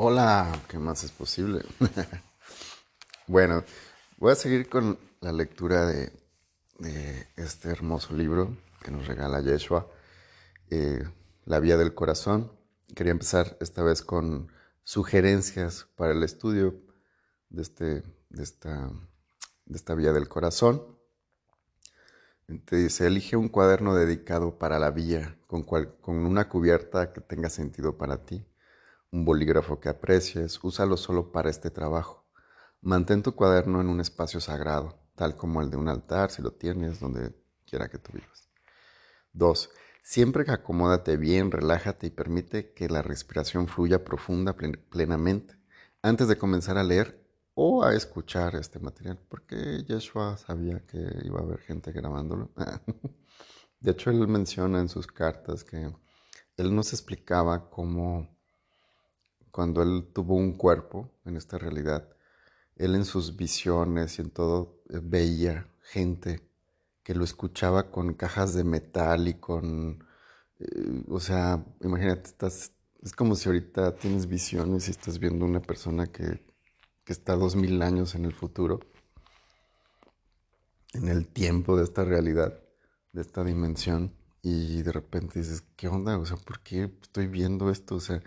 Hola, ¿qué más es posible? bueno, voy a seguir con la lectura de, este hermoso libro que nos regala Yeshua, eh, La Vía del Corazón. Quería empezar esta vez con sugerencias para el estudio de, este, de, esta, de esta Vía del Corazón. Te dice, elige un cuaderno dedicado para la vía, con, con una cubierta que tenga sentido para ti un bolígrafo que aprecies, úsalo solo para este trabajo. Mantén tu cuaderno en un espacio sagrado, tal como el de un altar, si lo tienes, donde quiera que tú vivas. 2. Siempre que acomódate bien, relájate y permite que la respiración fluya profunda plenamente antes de comenzar a leer o a escuchar este material, porque Yeshua sabía que iba a haber gente grabándolo. De hecho, él menciona en sus cartas que él nos explicaba cómo cuando él tuvo un cuerpo en esta realidad, él en sus visiones y en todo eh, veía gente que lo escuchaba con cajas de metal y con, eh, o sea, imagínate, estás, es como si ahorita tienes visiones y estás viendo una persona que, que está dos mil años en el futuro, en el tiempo de esta realidad, de esta dimensión, y de repente dices, ¿qué onda? O sea, ¿por qué estoy viendo esto? O sea,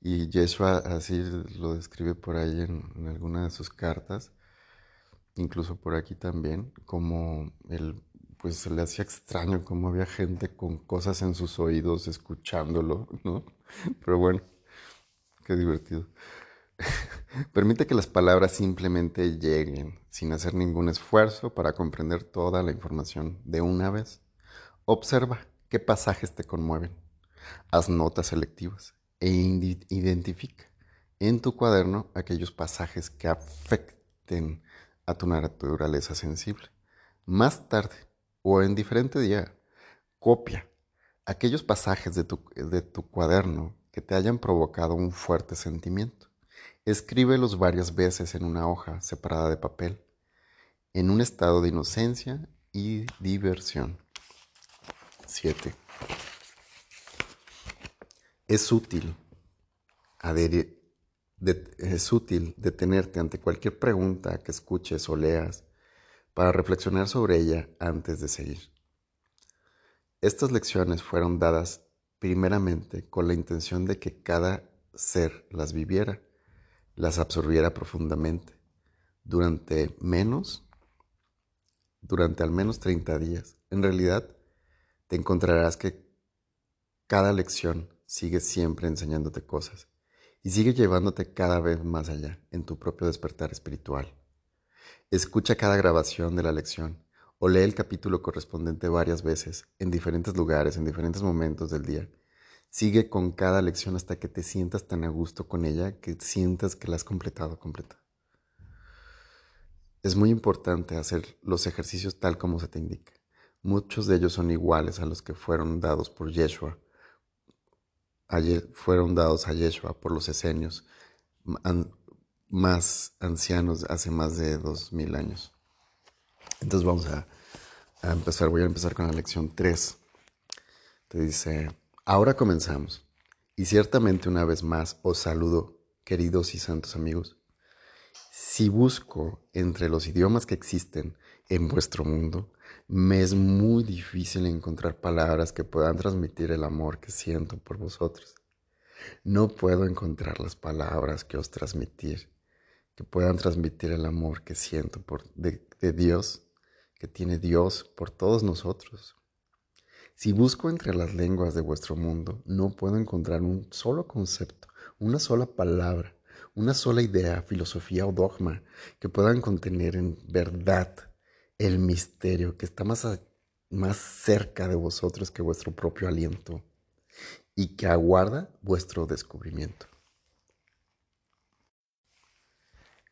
y Yeshua así lo describe por ahí en, alguna de sus cartas, incluso por aquí también, como él pues se le hacía extraño como había gente con cosas en sus oídos escuchándolo, ¿no? Pero bueno, qué divertido. Permite que las palabras simplemente lleguen sin hacer ningún esfuerzo para comprender toda la información de una vez. Observa qué pasajes te conmueven. Haz notas selectivas e identifica en tu cuaderno aquellos pasajes que afecten a tu naturaleza sensible. Más tarde o en diferente día, copia aquellos pasajes de tu, de tu cuaderno que te hayan provocado un fuerte sentimiento. Escríbelos varias veces en una hoja separada de papel, en un estado de inocencia y diversión. 7. Es útil, es útil detenerte ante cualquier pregunta que escuches o leas para reflexionar sobre ella antes de seguir. Estas lecciones fueron dadas primeramente con la intención de que cada ser las viviera, las absorbiera profundamente durante menos, durante al menos 30 días. En realidad, te encontrarás que cada lección sigue siempre enseñándote cosas y sigue llevándote cada vez más allá en tu propio despertar espiritual. Escucha cada grabación de la lección o lee el capítulo correspondiente varias veces, en diferentes lugares, en diferentes momentos del día. Sigue con cada lección hasta que te sientas tan a gusto con ella que sientas que la has completado completa. Es muy importante hacer los ejercicios tal como se te indica. Muchos de ellos son iguales a los que fueron dados por Yeshua fueron dados a Yeshua por los esenios más ancianos hace más de dos mil años. Entonces vamos a, a, empezar, voy a empezar con la lección 3. Te dice, ahora comenzamos. Y ciertamente una vez más os saludo, queridos y santos amigos. Si busco entre los idiomas que existen en vuestro mundo, me es muy difícil encontrar palabras que puedan transmitir el amor que siento por vosotros. No puedo encontrar las palabras que os transmitir, que puedan transmitir el amor que siento por, de, de Dios, que tiene Dios por todos nosotros. Si busco entre las lenguas de vuestro mundo, no puedo encontrar un solo concepto, una sola palabra, una sola idea, filosofía o dogma que puedan contener en verdad el misterio que está más, más cerca de vosotros que vuestro propio aliento y que aguarda vuestro descubrimiento.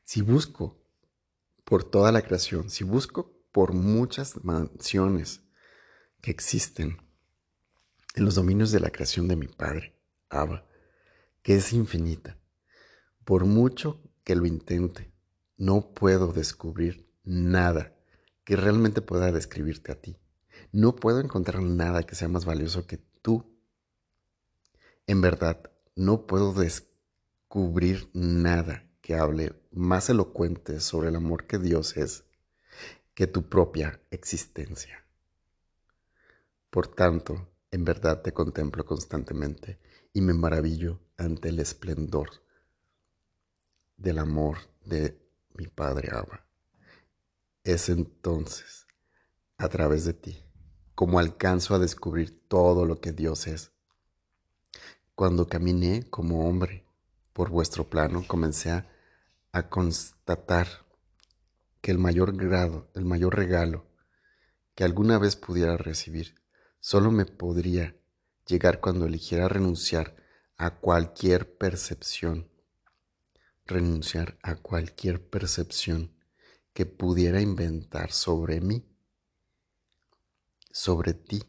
Si busco por toda la creación, si busco por muchas mansiones que existen en los dominios de la creación de mi Padre, Abba, que es infinita, por mucho que lo intente, no puedo descubrir nada que realmente pueda describirte a ti. No puedo encontrar nada que sea más valioso que tú. En verdad, no puedo descubrir nada que hable más elocuente sobre el amor que Dios es que tu propia existencia. Por tanto, en verdad te contemplo constantemente y me maravillo ante el esplendor del amor de mi Padre Abba. Es entonces, a través de ti, como alcanzo a descubrir todo lo que Dios es. Cuando caminé como hombre por vuestro plano, comencé a, constatar que el mayor grado, el mayor regalo que alguna vez pudiera recibir, solo me podría llegar cuando eligiera renunciar a cualquier percepción, renunciar a cualquier percepción que pudiera inventar sobre mí, sobre ti,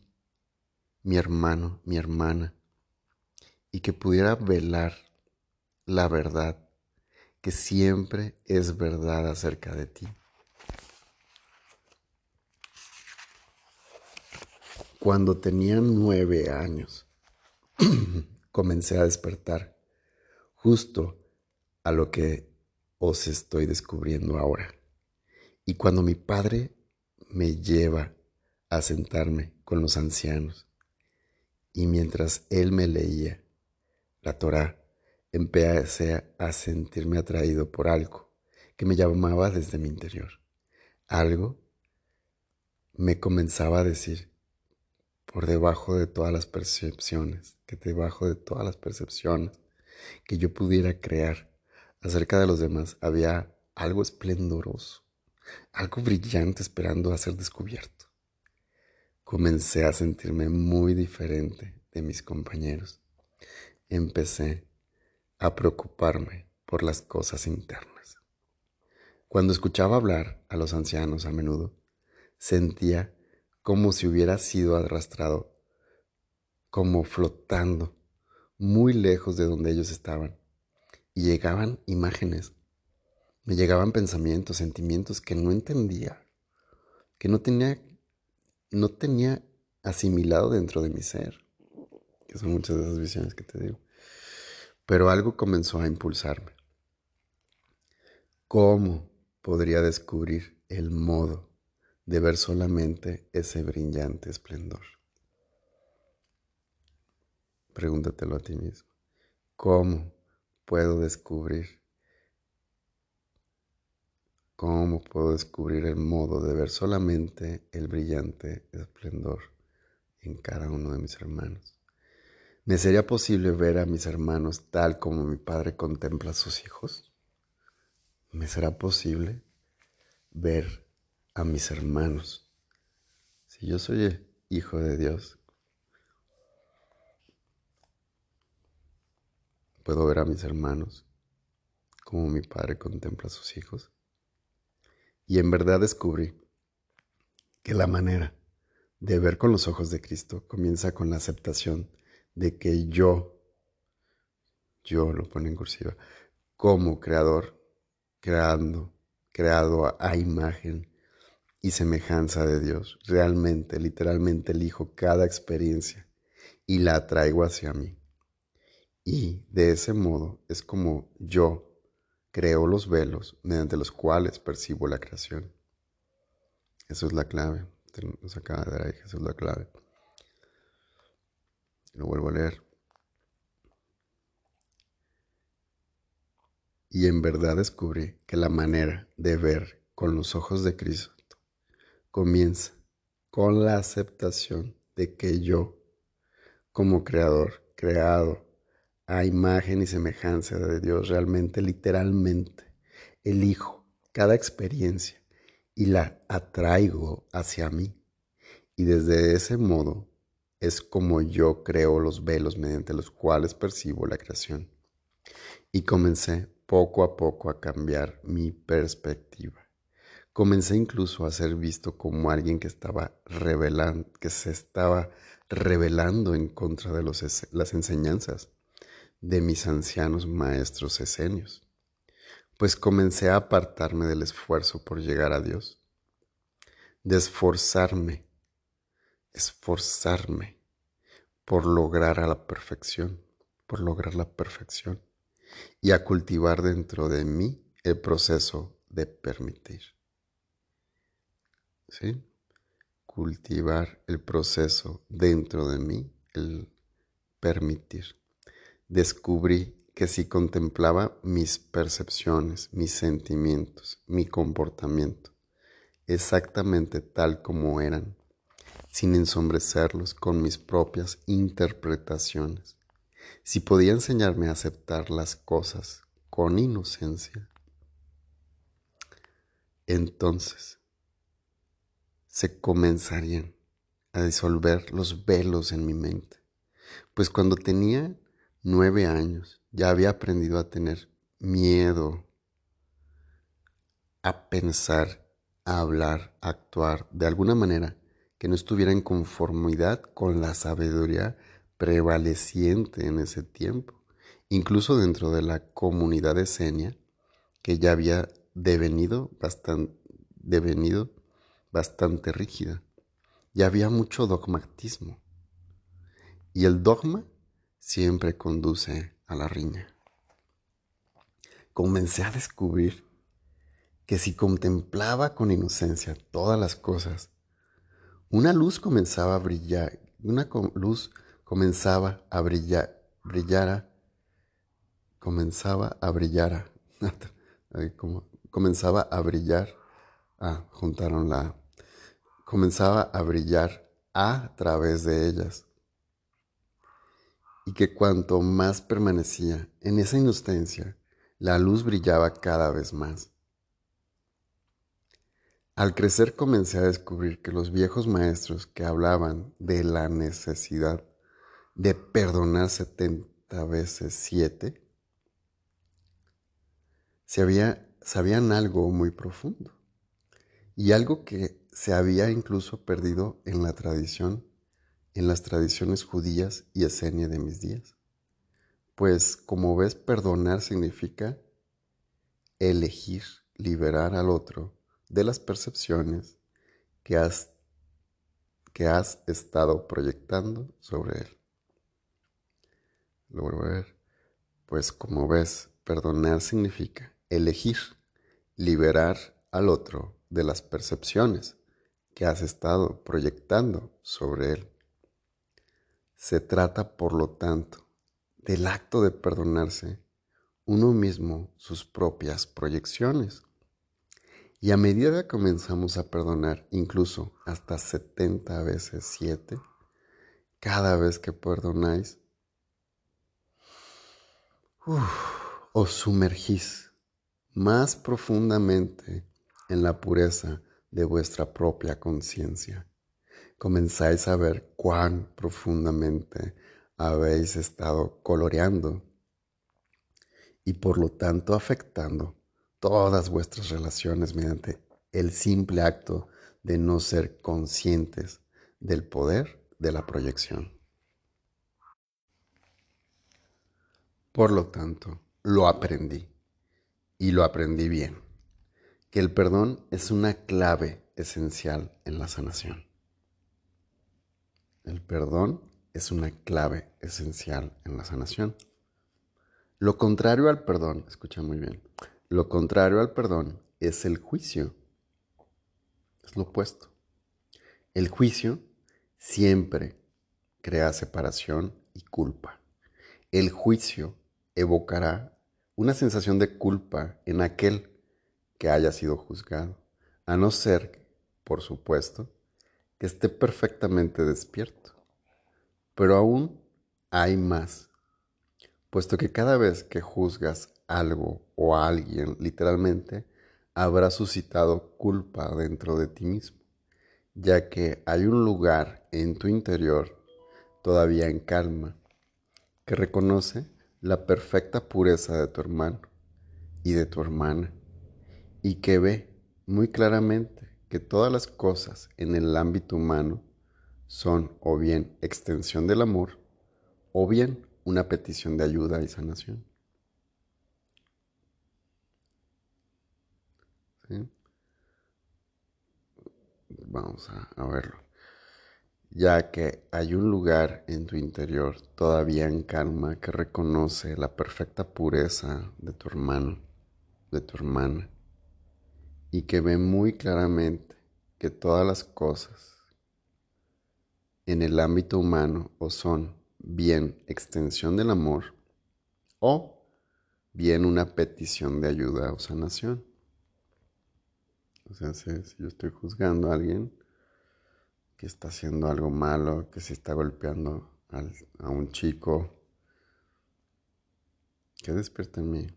mi hermano, mi hermana, y que pudiera velar la verdad que siempre es verdad acerca de ti. Cuando tenía nueve años, comencé a despertar justo a lo que os estoy descubriendo ahora. Y cuando mi padre me lleva a sentarme con los ancianos, y mientras él me leía la Torá, empecé a sentirme atraído por algo que me llamaba desde mi interior. Algo me comenzaba a decir, por debajo de todas las percepciones, que debajo de todas las percepciones que yo pudiera crear acerca de los demás había algo esplendoroso, algo brillante esperando a ser descubierto. Comencé a sentirme muy diferente de mis compañeros. Empecé a preocuparme por las cosas internas. Cuando escuchaba hablar a los ancianos a menudo, sentía como si hubiera sido arrastrado, como flotando muy lejos de donde ellos estaban. Y llegaban imágenes, me llegaban pensamientos, sentimientos que no entendía, que no tenía, no tenía asimilado dentro de mi ser, que son muchas de esas visiones que te digo. Pero algo comenzó a impulsarme. ¿Cómo podría descubrir el modo de ver solamente ese brillante esplendor. Pregúntatelo a ti mismo. ¿Cómo puedo descubrir? ¿Cómo puedo descubrir el modo de ver solamente el brillante esplendor en cada uno de mis hermanos? ¿Me sería posible ver a mis hermanos tal como mi padre contempla a sus hijos? ¿Me será posible ver a mis hermanos. Si yo soy hijo de Dios, puedo ver a mis hermanos como mi padre contempla a sus hijos. Y en verdad descubrí que la manera de ver con los ojos de Cristo comienza con la aceptación de que yo, yo lo pone en cursiva, como creador, creando, creado a imagen y semejanza de Dios. Realmente, literalmente elijo cada experiencia y la atraigo hacia mí. Y de ese modo es como yo creo los velos mediante los cuales percibo la creación. Eso es la clave. Nos acaba de dar Jesús la clave. Lo vuelvo a leer. Y en verdad descubrí que la manera de ver con los ojos de Cristo comienza con la aceptación de que yo, como creador, creado a imagen y semejanza de Dios, realmente, literalmente, elijo cada experiencia y la atraigo hacia mí. Y desde ese modo es como yo creo los velos mediante los cuales percibo la creación. Y comencé poco a poco a cambiar mi perspectiva. Comencé incluso a ser visto como alguien que estaba revelando, que se estaba revelando en contra de los, las enseñanzas de mis ancianos maestros esenios, pues comencé a apartarme del esfuerzo por llegar a Dios, de esforzarme, esforzarme por lograr a la perfección, por lograr la perfección, y a cultivar dentro de mí el proceso de permitir. ¿Sí? Cultivar el proceso dentro de mí, el permitir. Descubrí que si contemplaba mis percepciones, mis sentimientos, mi comportamiento, exactamente tal como eran, sin ensombrecerlos con mis propias interpretaciones, si podía enseñarme a aceptar las cosas con inocencia, entonces se comenzarían a disolver los velos en mi mente. Pues cuando tenía nueve años ya había aprendido a tener miedo a pensar, a hablar, a actuar de alguna manera que no estuviera en conformidad con la sabiduría prevaleciente en ese tiempo, incluso dentro de la comunidad de Senia, que ya había devenido bastante, devenido bastante rígida. Ya había mucho dogmatismo. Y el dogma siempre conduce a la riña. Comencé a descubrir que si contemplaba con inocencia todas las cosas, una luz comenzaba a brillar, una luz comenzaba a brillar, brillara, comenzaba a brillar, comenzaba a brillar, ah, juntaron la, comenzaba a brillar a través de ellas y que cuanto más permanecía en esa inocencia, la luz brillaba cada vez más. Al crecer comencé a descubrir que los viejos maestros que hablaban de la necesidad de perdonar 70 veces 7, sabían algo muy profundo y algo que se había incluso perdido en la tradición en las tradiciones judías y esenia de mis días. Pues como ves, perdonar significa elegir liberar al otro de las percepciones que has, que has estado proyectando sobre él. Lo vuelvo a ver. Pues como ves, perdonar significa elegir liberar al otro de las percepciones que has estado proyectando sobre él. Se trata, por lo tanto, del acto de perdonarse uno mismo sus propias proyecciones. Y a medida que comenzamos a perdonar incluso hasta 70 veces 7, cada vez que perdonáis, os sumergís más profundamente en la pureza de vuestra propia conciencia comenzáis a ver cuán profundamente habéis estado coloreando y por lo tanto afectando todas vuestras relaciones mediante el simple acto de no ser conscientes del poder de la proyección. Por lo tanto, lo aprendí y lo aprendí bien, que el perdón es una clave esencial en la sanación. El perdón es una clave esencial en la sanación. Lo contrario al perdón, escucha muy bien, lo contrario al perdón es el juicio. Es lo opuesto. El juicio siempre crea separación y culpa. El juicio evocará una sensación de culpa en aquel que haya sido juzgado, a no ser, por supuesto, que esté perfectamente despierto. Pero aún hay más, puesto que cada vez que juzgas algo o a alguien literalmente, habrá suscitado culpa dentro de ti mismo, ya que hay un lugar en tu interior todavía en calma que reconoce la perfecta pureza de tu hermano y de tu hermana y que ve muy claramente que todas las cosas en el ámbito humano son o bien extensión del amor o bien una petición de ayuda y sanación. Vamos a, verlo. ya que hay un lugar en tu interior todavía en calma que reconoce la perfecta pureza de tu hermano, de tu hermana, y que ve muy claramente que todas las cosas en el ámbito humano o son bien extensión del amor o bien una petición de ayuda o sanación. O sea, si, yo estoy juzgando a alguien, que está haciendo algo malo, que se está golpeando a un chico, que despierta en mí.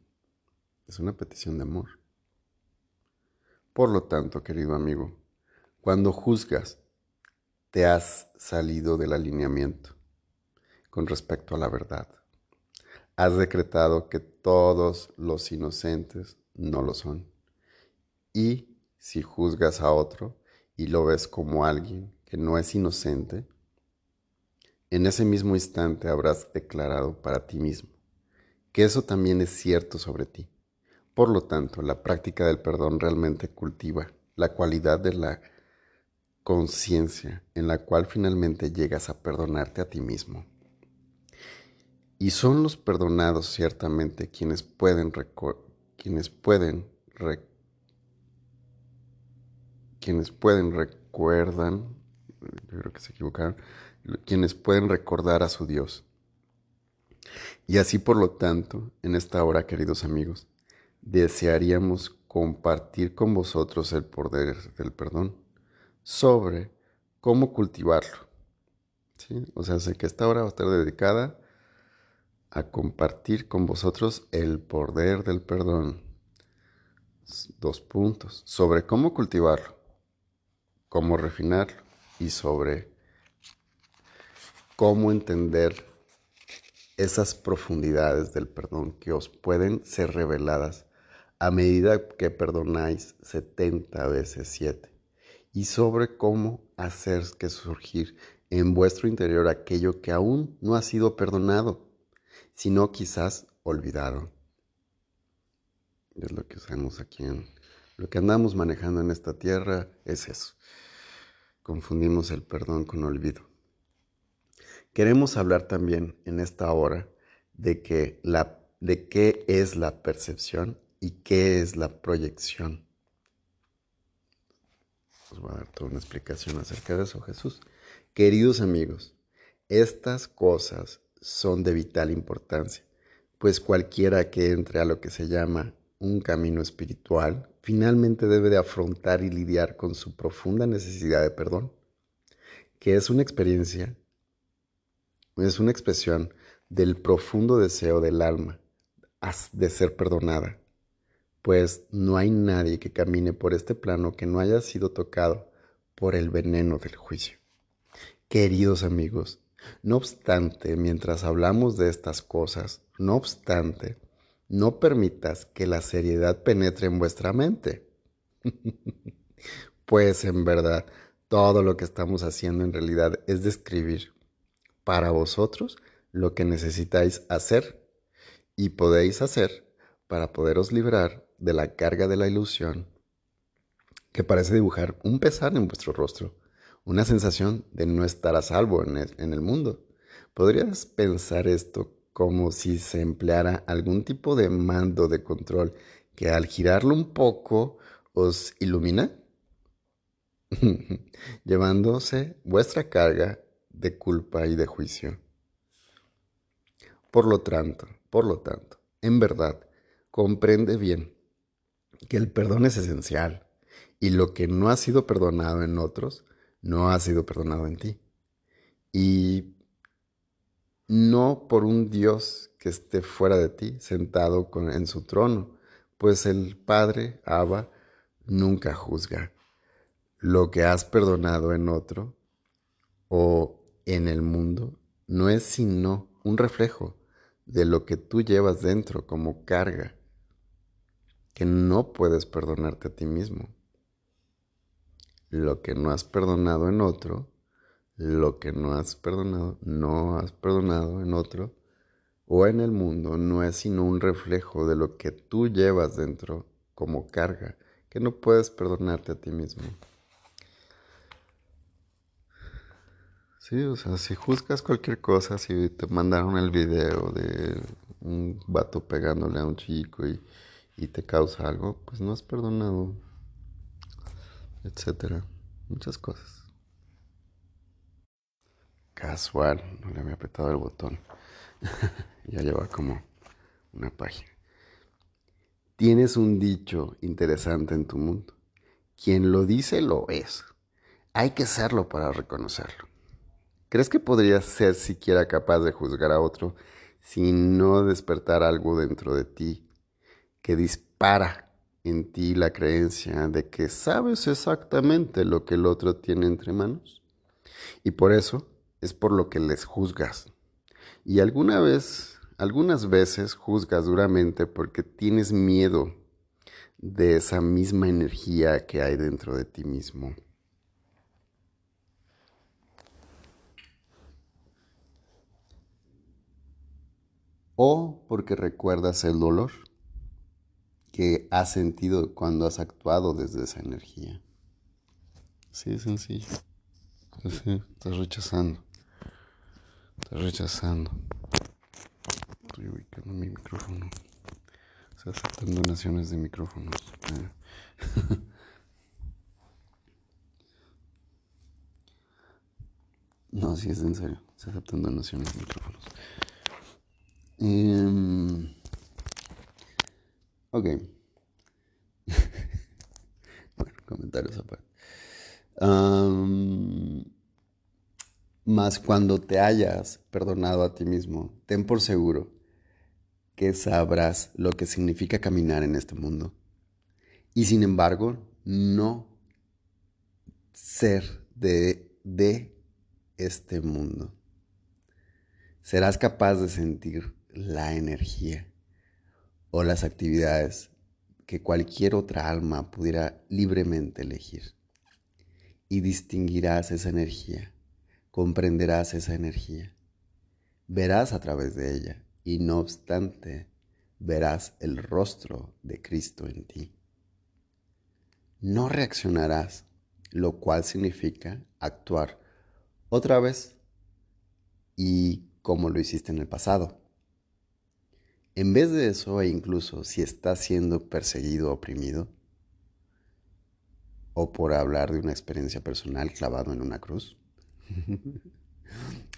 Es una petición de amor. Por lo tanto, querido amigo, cuando juzgas, te has salido del alineamiento con respecto a la verdad. Has decretado que todos los inocentes no lo son. Y si juzgas a otro y lo ves como alguien que no es inocente, en ese mismo instante habrás declarado para ti mismo que eso también es cierto sobre ti. Por lo tanto, la práctica del perdón realmente cultiva la cualidad de la conciencia en la cual finalmente llegas a perdonarte a ti mismo. Y son los perdonados ciertamente quienes pueden, quienes pueden, quienes pueden recuerdan yo creo que se equivocaron, quienes pueden recordar a su Dios. Y así por lo tanto, en esta hora, queridos amigos, desearíamos compartir con vosotros el poder del perdón sobre cómo cultivarlo. ¿sí? O sea, sé que esta hora va a estar dedicada a compartir con vosotros el poder del perdón. Dos puntos. Sobre cómo cultivarlo, cómo refinarlo y sobre cómo entender esas profundidades del perdón que os pueden ser reveladas a medida que perdonáis 70 veces 7 y sobre cómo hacer que surgir en vuestro interior aquello que aún no ha sido perdonado, sino quizás olvidado. Es lo que usamos aquí en lo que andamos manejando en esta tierra, es eso confundimos el perdón con olvido. Queremos hablar también en esta hora de, que la, de qué es la percepción y qué es la proyección. Os voy a dar toda una explicación acerca de eso, Jesús. Queridos amigos, estas cosas son de vital importancia, pues cualquiera que entre a lo que se llama un camino espiritual finalmente debe de afrontar y lidiar con su profunda necesidad de perdón, que es una experiencia, es una expresión del profundo deseo del alma de ser perdonada, pues no hay nadie que camine por este plano que no haya sido tocado por el veneno del juicio. Queridos amigos, no obstante, mientras hablamos de estas cosas, no obstante, no permitas que la seriedad penetre en vuestra mente. pues en verdad, todo lo que estamos haciendo en realidad es describir para vosotros lo que necesitáis hacer y podéis hacer para poderos librar de la carga de la ilusión que parece dibujar un pesar en vuestro rostro, una sensación de no estar a salvo en el, en el mundo. ¿Podrías pensar esto como si se empleara algún tipo de mando de control que al girarlo un poco os ilumina, llevándose vuestra carga de culpa y de juicio. Por lo tanto, por lo tanto, en verdad, comprende bien que el perdón es esencial y lo que no ha sido perdonado en otros, no ha sido perdonado en ti. Y no por un Dios que esté fuera de ti, sentado en su trono, pues el Padre, Abba, nunca juzga. Lo que has perdonado en otro o en el mundo no es sino un reflejo de lo que tú llevas dentro como carga, que no puedes perdonarte a ti mismo. Lo que no has perdonado en otro lo que no has perdonado, no has perdonado en otro o en el mundo no es sino un reflejo de lo que tú llevas dentro como carga, que no puedes perdonarte a ti mismo. Sí, o sea, si juzgas cualquier cosa, si te mandaron el video de un vato pegándole a un chico y, y te causa algo, pues no has perdonado, etcétera. Muchas cosas. Casual, no le había apretado el botón. ya lleva como una página. Tienes un dicho interesante en tu mundo. Quien lo dice lo es. Hay que serlo para reconocerlo. ¿Crees que podrías ser siquiera capaz de juzgar a otro si no despertar algo dentro de ti que dispara en ti la creencia de que sabes exactamente lo que el otro tiene entre manos? Y por eso es por lo que les juzgas. Y alguna vez, algunas veces juzgas duramente porque tienes miedo de esa misma energía que hay dentro de ti mismo. O porque recuerdas el dolor que has sentido cuando has actuado desde esa energía. Sí, es sencillo. Estás rechazando. Estás rechazando. Estoy ubicando mi micrófono. Estoy aceptando donaciones de micrófonos. No, sí es en serio. Estoy aceptando donaciones de micrófonos. Um, ok. bueno, comentarios aparte. Um, mas cuando te hayas perdonado a ti mismo, ten por seguro que sabrás lo que significa caminar en este mundo. Y sin embargo, no ser de, de este mundo. Serás capaz de sentir la energía o las actividades que cualquier otra alma pudiera libremente elegir. Y distinguirás esa energía, comprenderás esa energía, verás a través de ella y no obstante verás el rostro de Cristo en ti. No reaccionarás, lo cual significa actuar otra vez y como lo hiciste en el pasado. En vez de eso, e incluso si estás siendo perseguido o oprimido, o por hablar de una experiencia personal clavado en una cruz,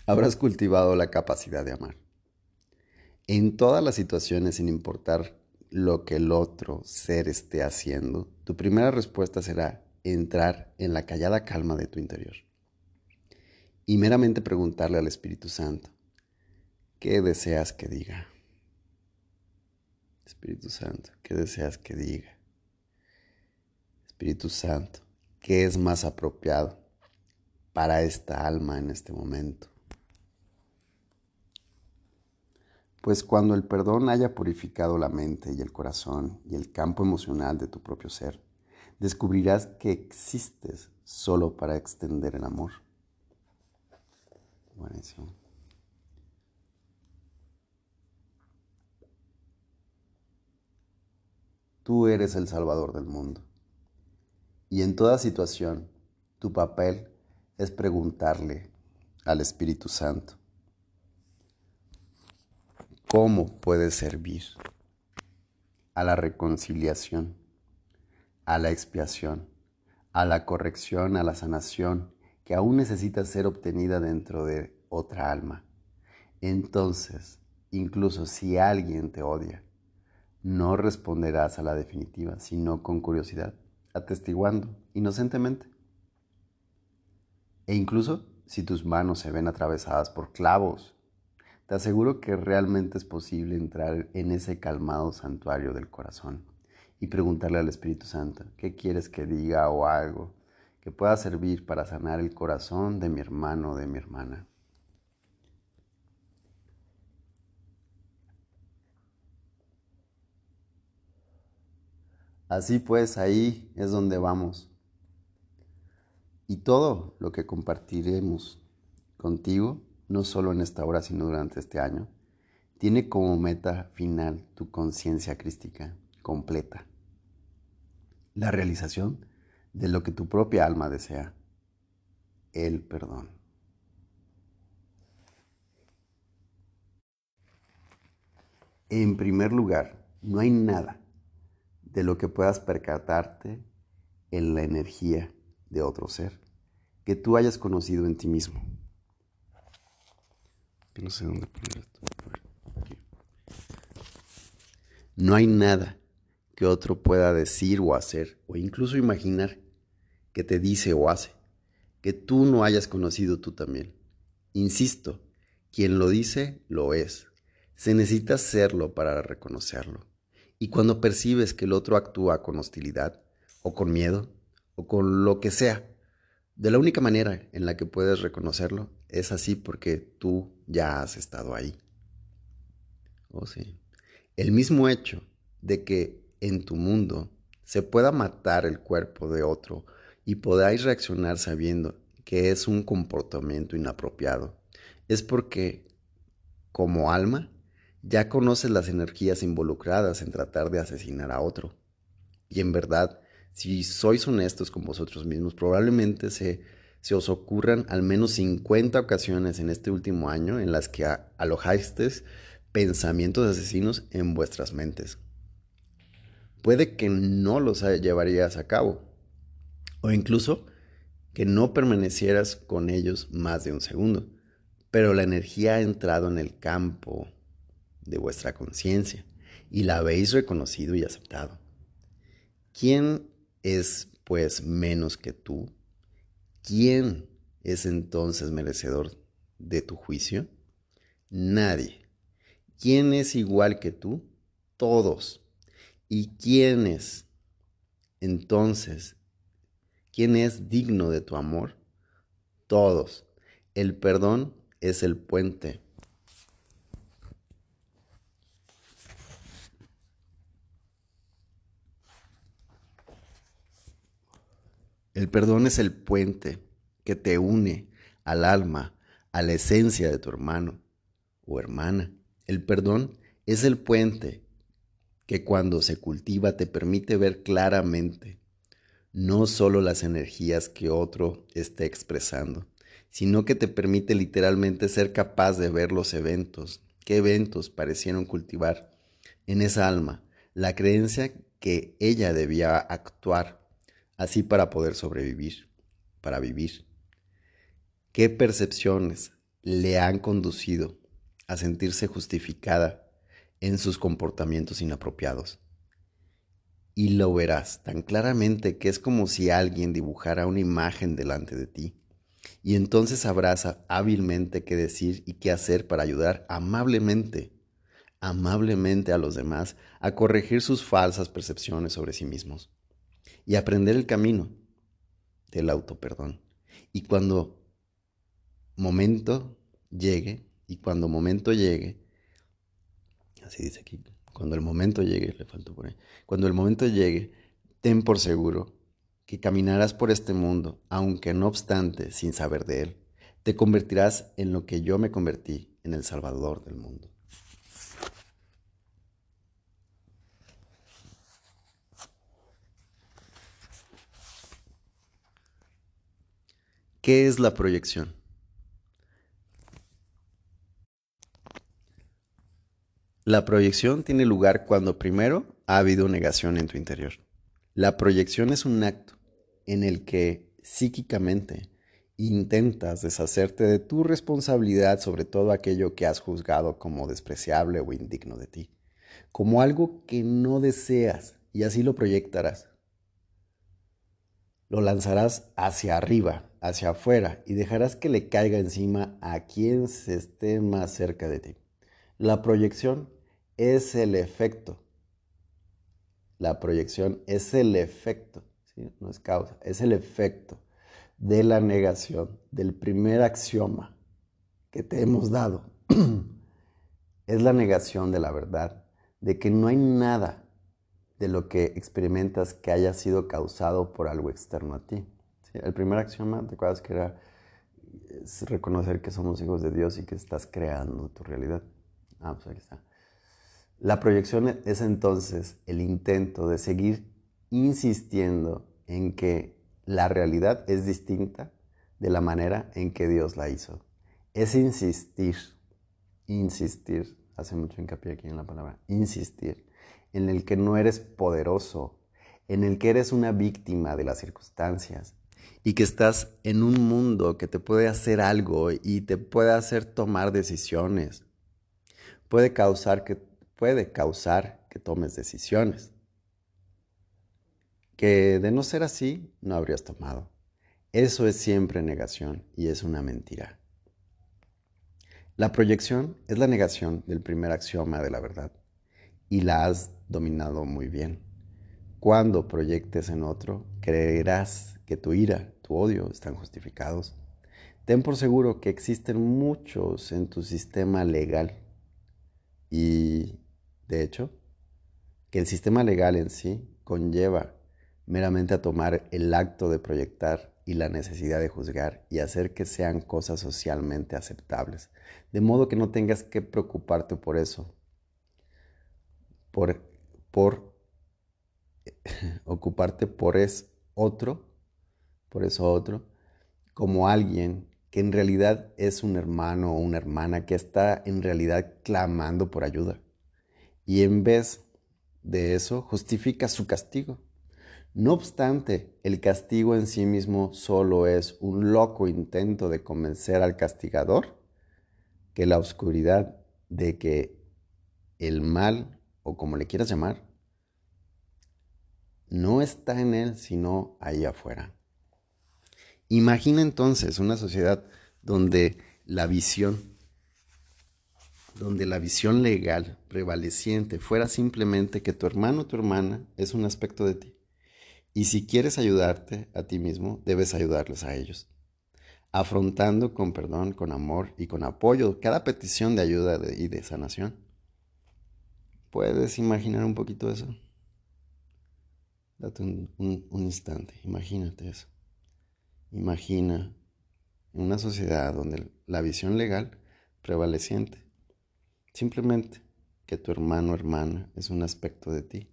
habrás cultivado la capacidad de amar. En todas las situaciones, sin importar lo que el otro ser esté haciendo, tu primera respuesta será entrar en la callada calma de tu interior y meramente preguntarle al Espíritu Santo, ¿qué deseas que diga? Espíritu Santo, ¿qué deseas que diga? Espíritu Santo, ¿qué es más apropiado para esta alma en este momento? Pues cuando el perdón haya purificado la mente y el corazón y el campo emocional de tu propio ser, descubrirás que existes solo para extender el amor. Buenísimo. Tú eres el Salvador del mundo. Y en toda situación, tu papel es preguntarle al Espíritu Santo, ¿cómo puedes servir a la reconciliación, a la expiación, a la corrección, a la sanación que aún necesita ser obtenida dentro de otra alma? Entonces, incluso si alguien te odia, no responderás a la definitiva, sino con curiosidad, atestiguando inocentemente. E incluso si tus manos se ven atravesadas por clavos, te aseguro que realmente es posible entrar en ese calmado santuario del corazón y preguntarle al Espíritu Santo, ¿qué quieres que diga o algo que pueda servir para sanar el corazón de mi hermano o de mi hermana? Así pues, ahí es donde vamos. Y todo lo que compartiremos contigo, no solo en esta hora, sino durante este año, tiene como meta final tu conciencia crística completa. La realización de lo que tu propia alma desea, el perdón. En primer lugar, no hay nada de lo que puedas percatarte en la energía de otro ser que tú hayas conocido en ti mismo. no sé dónde poner esto. No hay nada que otro pueda decir o hacer, o incluso imaginar, que te dice o hace, que tú no hayas conocido tú también. Insisto, quien lo dice, lo es. Se necesita serlo para reconocerlo. Y cuando percibes que el otro actúa con hostilidad, o con miedo, o con lo que sea, de la única manera en la que puedes reconocerlo es así porque tú ya has estado ahí. Oh, sí. El mismo hecho de que en tu mundo se pueda matar el cuerpo de otro y podáis reaccionar sabiendo que es un comportamiento inapropiado, es porque, como alma, ya conoces las energías involucradas en tratar de asesinar a otro. Y en verdad, si sois honestos con vosotros mismos, probablemente se, os ocurran al menos 50 ocasiones en este último año en las que alojaste pensamientos asesinos en vuestras mentes. Puede que no los llevarías a cabo, o incluso que no permanecieras con ellos más de un segundo, pero la energía ha entrado en el campo de vuestra conciencia y la habéis reconocido y aceptado. ¿Quién es pues menos que tú? ¿Quién es entonces merecedor de tu juicio? Nadie. ¿Quién es igual que tú? Todos. ¿Y quién es entonces ¿Quién es digno de tu amor? Todos. El perdón es el puente. El perdón es el puente que te une al alma, a la esencia de tu hermano o hermana. El perdón es el puente que cuando se cultiva te permite ver claramente no solo las energías que otro esté expresando, sino que te permite literalmente ser capaz de ver los eventos, qué eventos parecieron cultivar en esa alma, la creencia que ella debía actuar así para poder sobrevivir, para vivir. ¿Qué percepciones le han conducido a sentirse justificada en sus comportamientos inapropiados? y lo verás tan claramente que es como si alguien dibujara una imagen delante de ti. Y entonces sabrás hábilmente qué decir y qué hacer para ayudar amablemente, amablemente a los demás a corregir sus falsas percepciones sobre sí mismos y aprender el camino del autoperdón. Y cuando momento llegue, y cuando momento llegue, así dice aquí, cuando el momento llegue, le faltó por ahí, cuando el momento llegue, ten por seguro que caminarás por este mundo, aunque no obstante, sin saber de él, te convertirás en lo que yo me convertí, en el Salvador del mundo. ¿Qué es la proyección? La proyección tiene lugar cuando primero ha habido negación en tu interior. La proyección es un acto en el que psíquicamente intentas deshacerte de tu responsabilidad sobre todo aquello que has juzgado como despreciable o indigno de ti, como algo que no deseas y así lo proyectarás. Lo lanzarás hacia arriba, hacia afuera y dejarás que le caiga encima a quien se esté más cerca de ti. La proyección es el efecto. La proyección es el efecto, no es causa, es el efecto de la negación, del primer axioma que te hemos dado. es la negación de la verdad, de que no hay nada de lo que experimentas que haya sido causado por algo externo a ti. El primer axioma, ¿te acuerdas que era reconocer que somos hijos de Dios y que estás creando tu realidad? Ah, pues ahí está. La proyección es entonces el intento de seguir insistiendo en que la realidad es distinta de la manera en que Dios la hizo. Es insistir, insistir hace mucho hincapié aquí en la palabra, insistir, en el que no eres poderoso, en el que eres una víctima de las circunstancias y que estás en un mundo que te puede hacer algo y te puede hacer tomar decisiones. Puede causar que, puede causar que tomes decisiones que de no ser así no habrías tomado. Eso es siempre negación y es una mentira. La proyección es la negación del primer axioma de la verdad y la has dominado muy bien. Cuando proyectes en otro, creerás que tu ira, tu odio están justificados. Ten por seguro que existen muchos en tu sistema legal y, de hecho, que el sistema legal en sí conlleva meramente a tomar el acto de proyectar y la necesidad de juzgar y hacer que sean cosas socialmente aceptables, de modo que no tengas que preocuparte por eso, por, por ocuparte por es otro, por eso otro, como alguien que en realidad es un hermano o una hermana que está en realidad clamando por ayuda. Y en vez de eso, justifica su castigo no obstante, el castigo en sí mismo solo es un loco intento de convencer al castigador que la oscuridad de que el mal, o como le quieras llamar, no está en él, sino ahí afuera. Imagina entonces una sociedad donde la visión, donde la visión legal prevaleciente fuera simplemente que tu hermano o tu hermana es un aspecto de ti y si quieres ayudarte a ti mismo, debes ayudarles a ellos. Afrontando con perdón, con amor y con apoyo cada petición de ayuda y de sanación. ¿Puedes imaginar un poquito eso? Date un, instante, imagínate eso. Imagina una sociedad donde la visión legal prevaleciente, simplemente que tu hermano o hermana es un aspecto de ti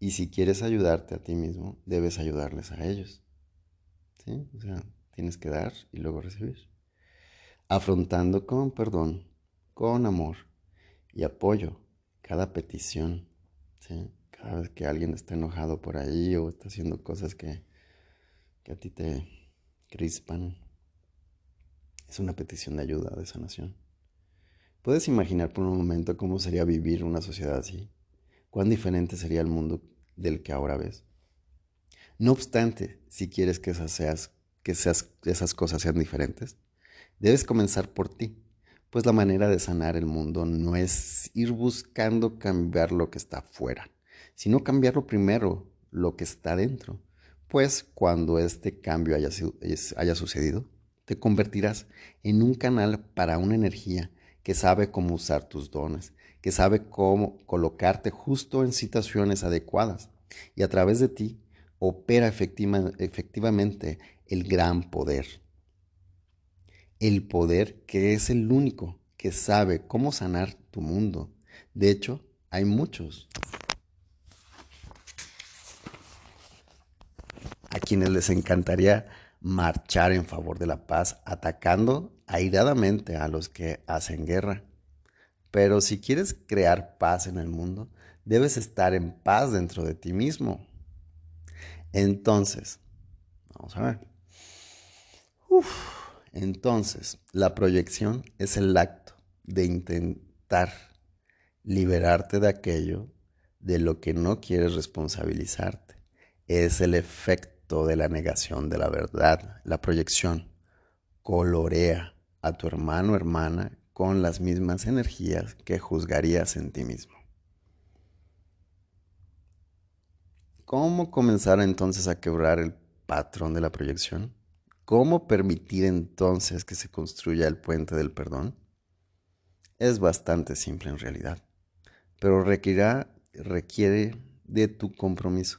y si quieres ayudarte a ti mismo, debes ayudarles a ellos. ¿Sí? O sea, tienes que dar y luego recibir. Afrontando con perdón, con amor y apoyo cada petición. ¿sí? Cada vez que alguien está enojado por ahí o está haciendo cosas que, que a ti te crispan, es una petición de ayuda, de sanación. ¿Puedes imaginar por un momento cómo sería vivir una sociedad así? cuán diferente sería el mundo del que ahora ves. No obstante, si quieres que esas, seas, que esas cosas sean diferentes, debes comenzar por ti, pues la manera de sanar el mundo no es ir buscando cambiar lo que está afuera, sino cambiarlo primero, lo que está dentro. Pues cuando este cambio haya, haya sucedido, te convertirás en un canal para una energía que sabe cómo usar tus dones, que sabe cómo colocarte justo en situaciones adecuadas y a través de ti opera efectivamente el gran poder. El poder que es el único que sabe cómo sanar tu mundo. De hecho, hay muchos a quienes les encantaría marchar en favor de la paz, atacando airadamente a los que hacen guerra. Pero si quieres crear paz en el mundo, debes estar en paz dentro de ti mismo. Entonces, vamos a ver. Entonces, la proyección es el acto de intentar liberarte de aquello de lo que no quieres responsabilizarte. Es el efecto de la negación de la verdad. La proyección colorea a tu hermano o hermana con las mismas energías que juzgarías en ti mismo. ¿Cómo comenzar entonces a quebrar el patrón de la proyección? ¿Cómo permitir entonces que se construya el puente del perdón? Es bastante simple en realidad, pero requiere de tu compromiso.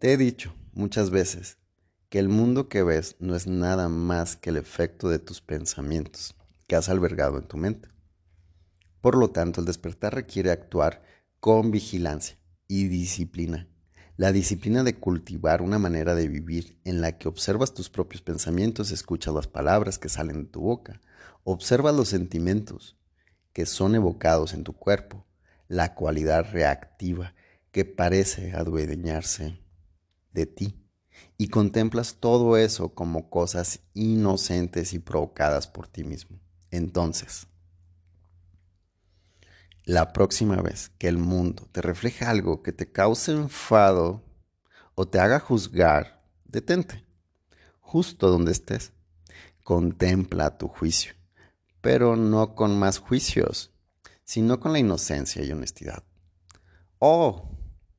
Te he dicho muchas veces que el mundo que ves no es nada más que el efecto de tus pensamientos que has albergado en tu mente. Por lo tanto, el despertar requiere actuar con vigilancia y disciplina, La disciplina de cultivar una manera de vivir en la que observas tus propios pensamientos, escuchas las palabras que salen de tu boca, observas los sentimientos que son evocados en tu cuerpo, la cualidad reactiva que parece adueñarse de ti y contemplas todo eso como cosas inocentes y provocadas por ti mismo. Entonces, la próxima vez que el mundo te refleje algo que te cause enfado o te haga juzgar, detente, justo donde estés. Contempla tu juicio, pero no con más juicios, sino con la inocencia y honestidad. Oh,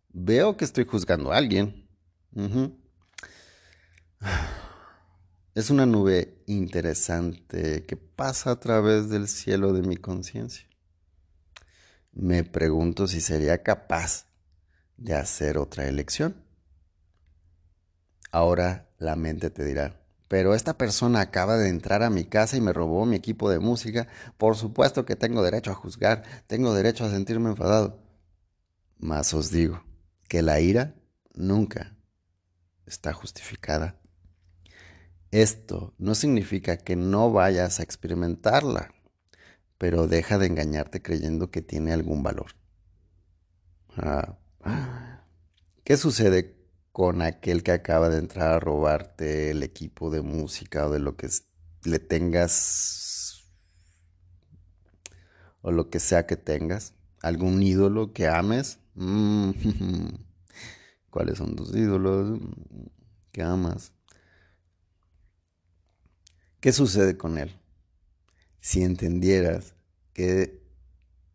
veo que estoy juzgando a alguien. Es una nube interesante que pasa a través del cielo de mi conciencia. Me pregunto si sería capaz de hacer otra elección. Ahora la mente te dirá, pero esta persona acaba de entrar a mi casa y me robó mi equipo de música. Por supuesto que tengo derecho a juzgar, tengo derecho a sentirme enfadado. Mas os digo que la ira nunca está justificada esto no significa que no vayas a experimentarla, pero deja de engañarte creyendo que tiene algún valor. Ah. ¿Qué sucede con aquel que acaba de entrar a robarte el equipo de música o de lo que le tengas o lo que sea que tengas? ¿Algún ídolo que ames? Mm, ¿Cuáles son tus ídolos que amas? ¿Qué sucede con él? Si entendieras que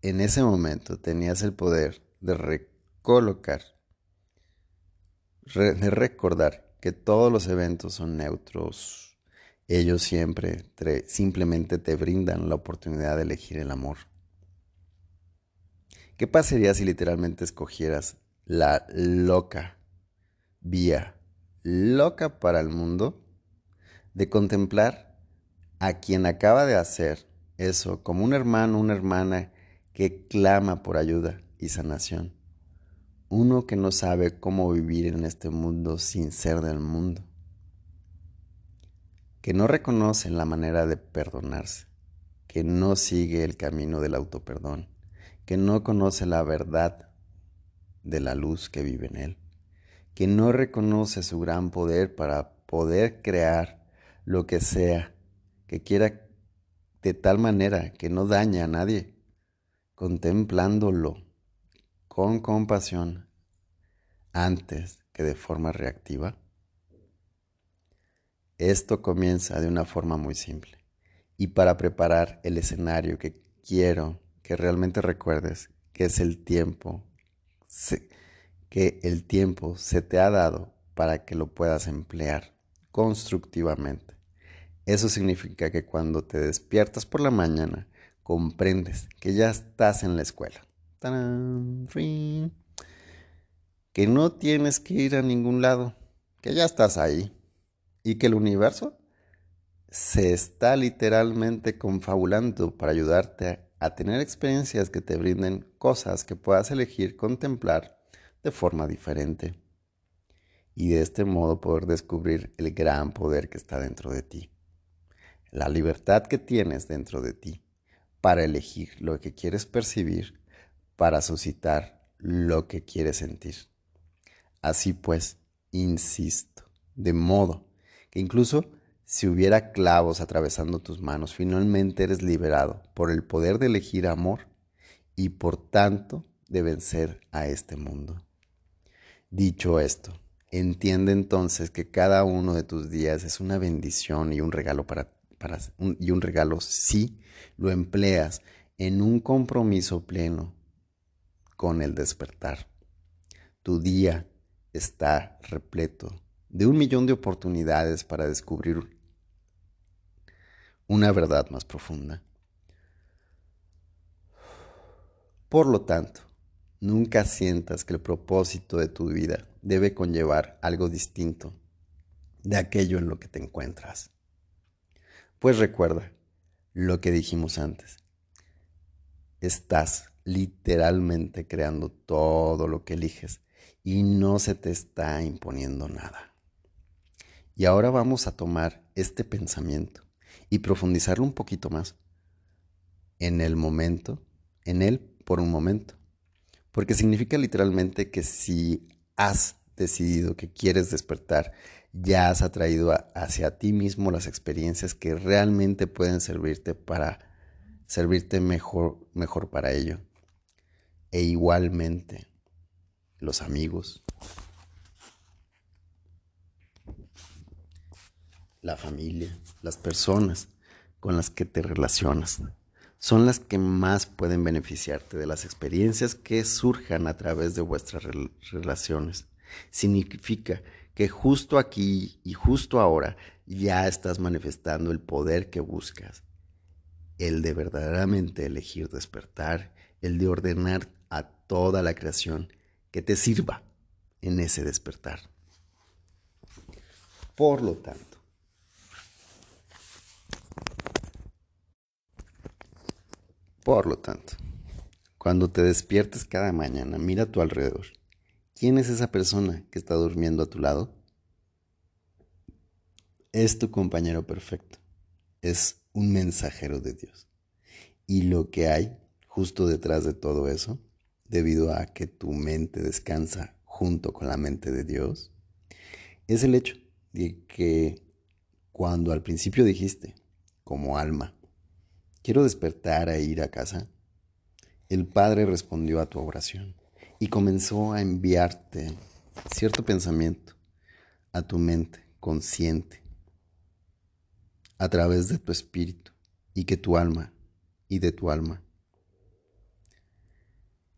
en ese momento tenías el poder de recolocar, de recordar que todos los eventos son neutros, ellos siempre simplemente te brindan la oportunidad de elegir el amor. ¿Qué pasaría si literalmente escogieras la loca vía, loca para el mundo, de contemplar a quien acaba de hacer eso como un hermano, una hermana que clama por ayuda y sanación. Uno que no sabe cómo vivir en este mundo sin ser del mundo. Que no reconoce la manera de perdonarse. Que no sigue el camino del autoperdón. Que no conoce la verdad de la luz que vive en él. Que no reconoce su gran poder para poder crear lo que sea que quiera de tal manera que no daña a nadie, contemplándolo con compasión antes que de forma reactiva? Esto comienza de una forma muy simple. Y para preparar el escenario que quiero que realmente recuerdes que es el tiempo, que el tiempo se te ha dado para que lo puedas emplear constructivamente. Eso significa que cuando te despiertas por la mañana, comprendes que ya estás en la escuela. Que no tienes que ir a ningún lado, que ya estás ahí. Y que el universo se está literalmente confabulando para ayudarte a, tener experiencias que te brinden cosas que puedas elegir contemplar de forma diferente. Y de este modo poder descubrir el gran poder que está dentro de ti la libertad que tienes dentro de ti para elegir lo que quieres percibir, para suscitar lo que quieres sentir. Así pues, insisto, de modo que incluso si hubiera clavos atravesando tus manos, finalmente eres liberado por el poder de elegir amor y por tanto de vencer a este mundo. Dicho esto, entiende entonces que cada uno de tus días es una bendición y un regalo para ti y un regalo si lo empleas en un compromiso pleno con el despertar. Tu día está repleto de un millón de oportunidades para descubrir una verdad más profunda. Por lo tanto, nunca sientas que el propósito de tu vida debe conllevar algo distinto de aquello en lo que te encuentras. Pues recuerda lo que dijimos antes. Estás literalmente creando todo lo que eliges y no se te está imponiendo nada. Y ahora vamos a tomar este pensamiento y profundizarlo un poquito más en el momento, en él por un momento. Porque significa literalmente que si has decidido que quieres despertar, ya has atraído hacia ti mismo las experiencias que realmente pueden servirte para servirte mejor, mejor para ello. E igualmente, los amigos, la familia, las personas con las que te relacionas, son las que más pueden beneficiarte de las experiencias que surjan a través de vuestras relaciones. Significa que justo aquí y justo ahora ya estás manifestando el poder que buscas, el de verdaderamente elegir despertar, el de ordenar a toda la creación que te sirva en ese despertar. Por lo tanto, por lo tanto, cuando te despiertes cada mañana, mira a tu alrededor. ¿Quién es esa persona que está durmiendo a tu lado? Es tu compañero perfecto. Es un mensajero de Dios. Y lo que hay justo detrás de todo eso, debido a que tu mente descansa junto con la mente de Dios, es el hecho de que cuando al principio dijiste, como alma, quiero despertar e ir a casa, el Padre respondió a tu oración y comenzó a enviarte cierto pensamiento a tu mente consciente a través de tu espíritu y que tu alma y de tu alma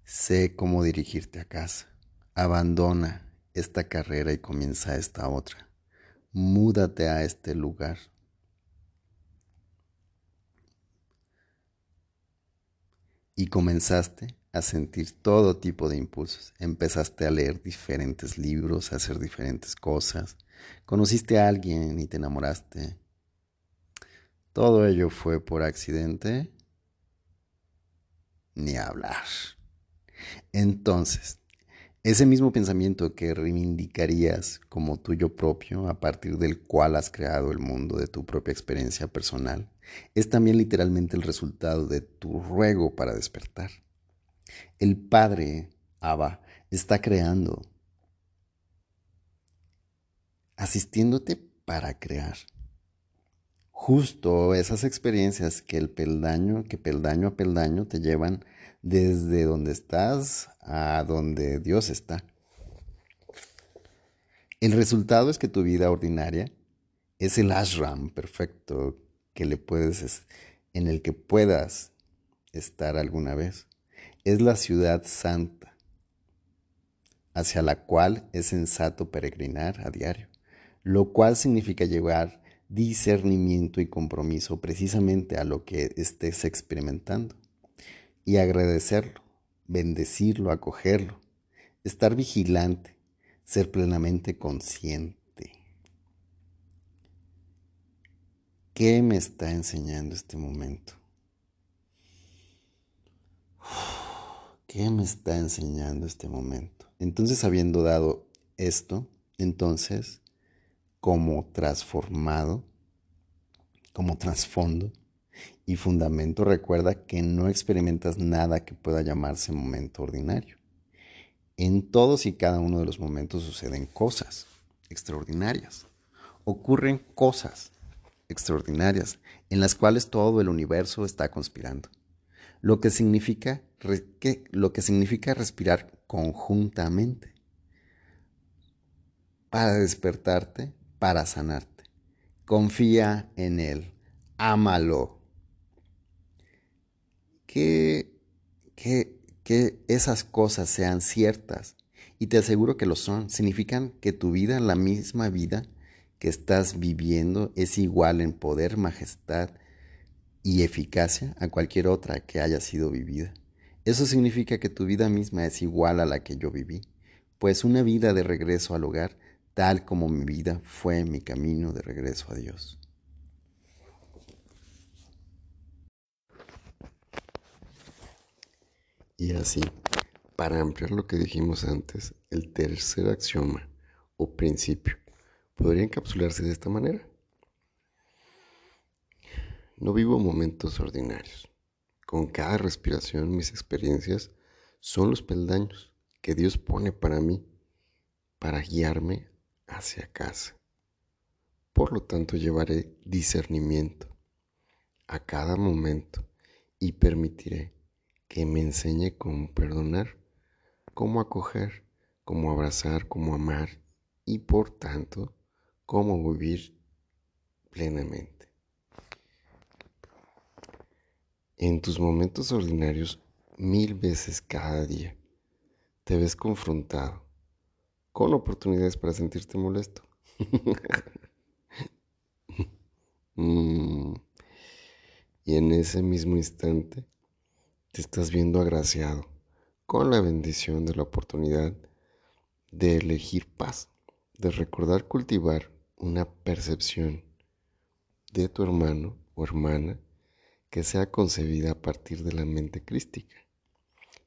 sé cómo dirigirte a casa. Abandona esta carrera y comienza esta otra. Múdate a este lugar. Y comenzaste a sentir todo tipo de impulsos. Empezaste a leer diferentes libros, a hacer diferentes cosas. Conociste a alguien y te enamoraste. Todo ello fue por accidente. Ni hablar. Entonces, ese mismo pensamiento que reivindicarías como tuyo propio, a partir del cual has creado el mundo de tu propia experiencia personal, es también literalmente el resultado de tu ruego para despertar. El Padre, Abba, está creando, asistiéndote para crear. Justo esas experiencias que el peldaño, que peldaño a peldaño te llevan desde donde estás a donde Dios está. El resultado es que tu vida ordinaria es el ashram perfecto que le puedes en el que puedas estar alguna vez es la ciudad santa, hacia la cual es sensato peregrinar a diario, lo cual significa llevar discernimiento y compromiso precisamente a lo que estés experimentando y agradecerlo, bendecirlo, acogerlo, estar vigilante, ser plenamente consciente. ¿Qué me está enseñando este momento? ¿Qué me está enseñando este momento? Entonces, habiendo dado esto, entonces, como transformado, como trasfondo y fundamento, recuerda que no experimentas nada que pueda llamarse momento ordinario. En todos y cada uno de los momentos suceden cosas extraordinarias. Ocurren cosas extraordinarias en las cuales todo el universo está conspirando lo que significa, lo que significa respirar conjuntamente. Para despertarte, para sanarte. Confía en Él, ámalo. Que, que, que esas cosas sean ciertas, y te aseguro que lo son, significan que tu vida, la misma vida que estás viviendo, es igual en poder, majestad, y eficacia a cualquier otra que haya sido vivida. Eso significa que tu vida misma es igual a la que yo viví, pues una vida de regreso al hogar, tal como mi vida fue mi camino de regreso a Dios. Y así, para ampliar lo que dijimos antes, el tercer axioma o principio podría encapsularse de esta manera. No vivo momentos ordinarios. Con cada respiración mis experiencias son los peldaños que Dios pone para mí, para guiarme hacia casa. Por lo tanto, llevaré discernimiento a cada momento y permitiré que me enseñe cómo perdonar, cómo acoger, cómo abrazar, cómo amar y por tanto, cómo vivir plenamente. En tus momentos ordinarios, mil veces cada día, te ves confrontado con oportunidades para sentirte molesto. Mm. Y en ese mismo instante te estás viendo agraciado con la bendición de la oportunidad de elegir paz, de recordar cultivar una percepción de tu hermano o hermana que sea concebida a partir de la mente crística